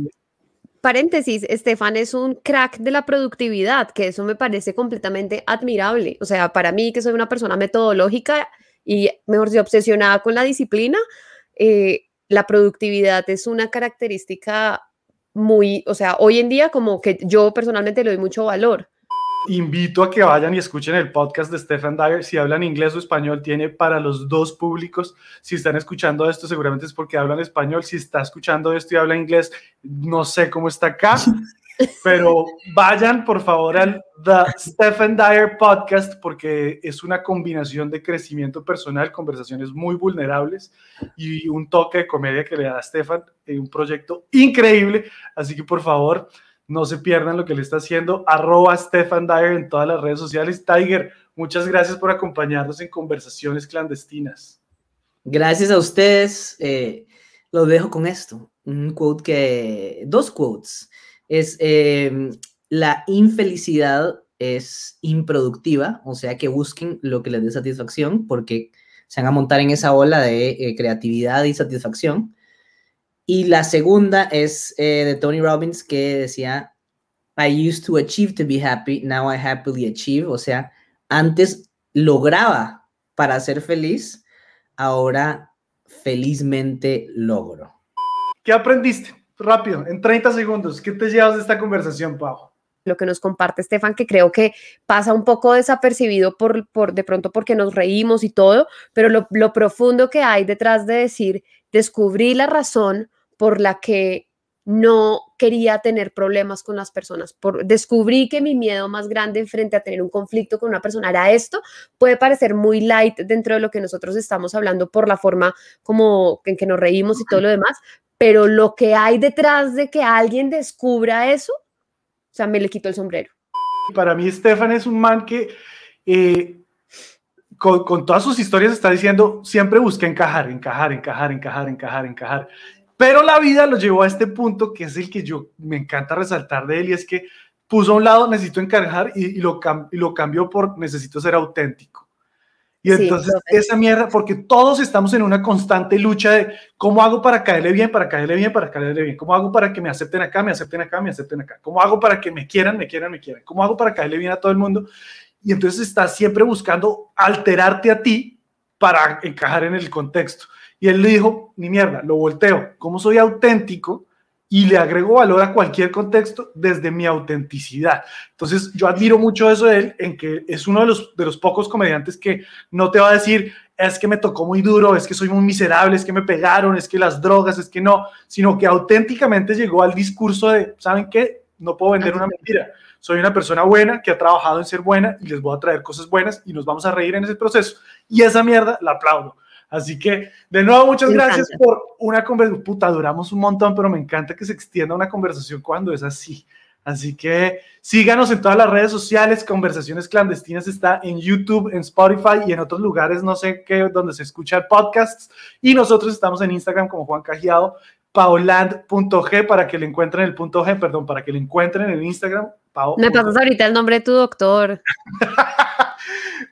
[SPEAKER 1] paréntesis, Estefan es un crack de la productividad, que eso me parece completamente admirable. O sea, para mí, que soy una persona metodológica y, mejor dicho, obsesionada con la disciplina, eh, la productividad es una característica muy, o sea, hoy en día como que yo personalmente le doy mucho valor.
[SPEAKER 2] Invito a que vayan y escuchen el podcast de Stefan Dyer. Si hablan inglés o español, tiene para los dos públicos. Si están escuchando esto, seguramente es porque hablan español. Si está escuchando esto y habla inglés, no sé cómo está acá. <laughs> Pero vayan por favor al The Stephen Dyer Podcast porque es una combinación de crecimiento personal, conversaciones muy vulnerables y un toque de comedia que le da a Stefan en un proyecto increíble. Así que por favor, no se pierdan lo que le está haciendo. Arroba Stefan Dyer en todas las redes sociales. Tiger, muchas gracias por acompañarnos en conversaciones clandestinas.
[SPEAKER 3] Gracias a ustedes. Eh, lo dejo con esto. Un quote que, dos quotes es em, la infelicidad es improductiva, o sea que busquen lo que les dé satisfacción porque se van a montar en esa ola de eh, creatividad y satisfacción. Y la segunda es eh, de Tony Robbins que decía, I used to achieve to be happy, now I happily achieve, o sea, antes lograba para ser feliz, ahora felizmente logro.
[SPEAKER 2] ¿Qué aprendiste? rápido, en 30 segundos, ¿qué te llevas de esta conversación, Pau?
[SPEAKER 1] Lo que nos comparte Estefan, que creo que pasa un poco desapercibido por, por de pronto porque nos reímos y todo, pero lo, lo profundo que hay detrás de decir, descubrí la razón por la que no quería tener problemas con las personas. Por, descubrí que mi miedo más grande frente a tener un conflicto con una persona era esto. Puede parecer muy light dentro de lo que nosotros estamos hablando por la forma como en que nos reímos y todo lo demás, pero lo que hay detrás de que alguien descubra eso, o sea, me le quito el sombrero.
[SPEAKER 2] Para mí, Stefan es un man que eh, con, todas sus historias está diciendo, siempre busca encajar, encajar, encajar, encajar, encajar, encajar. Pero la vida lo llevó a este punto que es el que yo me encanta resaltar de él y es que puso a un lado necesito encajar y, lo, y lo cambió por necesito ser auténtico. Y entonces esa mierda, porque todos estamos en una constante lucha de cómo hago para caerle bien, para caerle bien, para caerle bien, cómo hago para que me acepten acá, me acepten acá, me acepten acá, cómo hago para que me quieran, me quieran, me quieran, cómo hago para caerle bien a todo el mundo. Y entonces estás siempre buscando alterarte a ti para encajar en el contexto. Y él le dijo, ni mierda, lo volteo, como soy auténtico, y le agrego valor a cualquier contexto desde mi autenticidad. Entonces, yo admiro mucho eso de él, en que es uno de los, de los pocos comediantes que no te va a decir, es que me tocó muy duro, es que soy muy miserable, es que me pegaron, es que las drogas, es que no, sino que auténticamente llegó al discurso de, ¿saben qué? No puedo vender una mentira. Soy una persona buena que ha trabajado en ser buena y les voy a traer cosas buenas y nos vamos a reír en ese proceso. Y esa mierda la aplaudo. Así que, de nuevo, muchas gracias por una conversación. Puta, duramos un montón, pero me encanta que se extienda una conversación cuando es así. Así que síganos en todas las redes sociales. Conversaciones Clandestinas está en YouTube, en Spotify y en otros lugares, no sé qué, donde se escucha podcasts. Y nosotros estamos en Instagram como Juan Cajiado, paoland.g para que le encuentren el punto G, perdón, para que le encuentren en Instagram.
[SPEAKER 1] Me pasas ahorita el nombre de tu doctor. <laughs>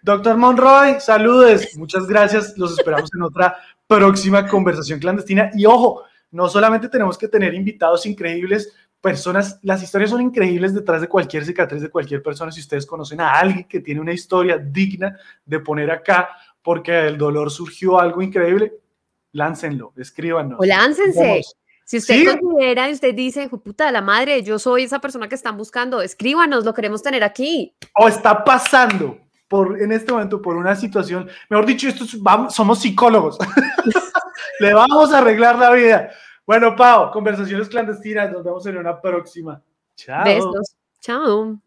[SPEAKER 2] Doctor Monroy, saludes. Muchas gracias. Los esperamos en otra próxima conversación clandestina. Y ojo, no solamente tenemos que tener invitados increíbles, personas, las historias son increíbles detrás de cualquier cicatriz de cualquier persona. Si ustedes conocen a alguien que tiene una historia digna de poner acá porque el dolor surgió algo increíble, láncenlo, escríbanos.
[SPEAKER 1] O láncense. Si usted considera y usted dice, puta, la madre, yo soy esa persona que están buscando, escríbanos, lo queremos tener aquí.
[SPEAKER 2] O está pasando por, en este momento por una situación, mejor dicho, esto vamos, somos psicólogos. <laughs> Le vamos a arreglar la vida. Bueno, Pau, conversaciones clandestinas, nos vemos en una próxima. Chao.
[SPEAKER 1] Besos. Chao.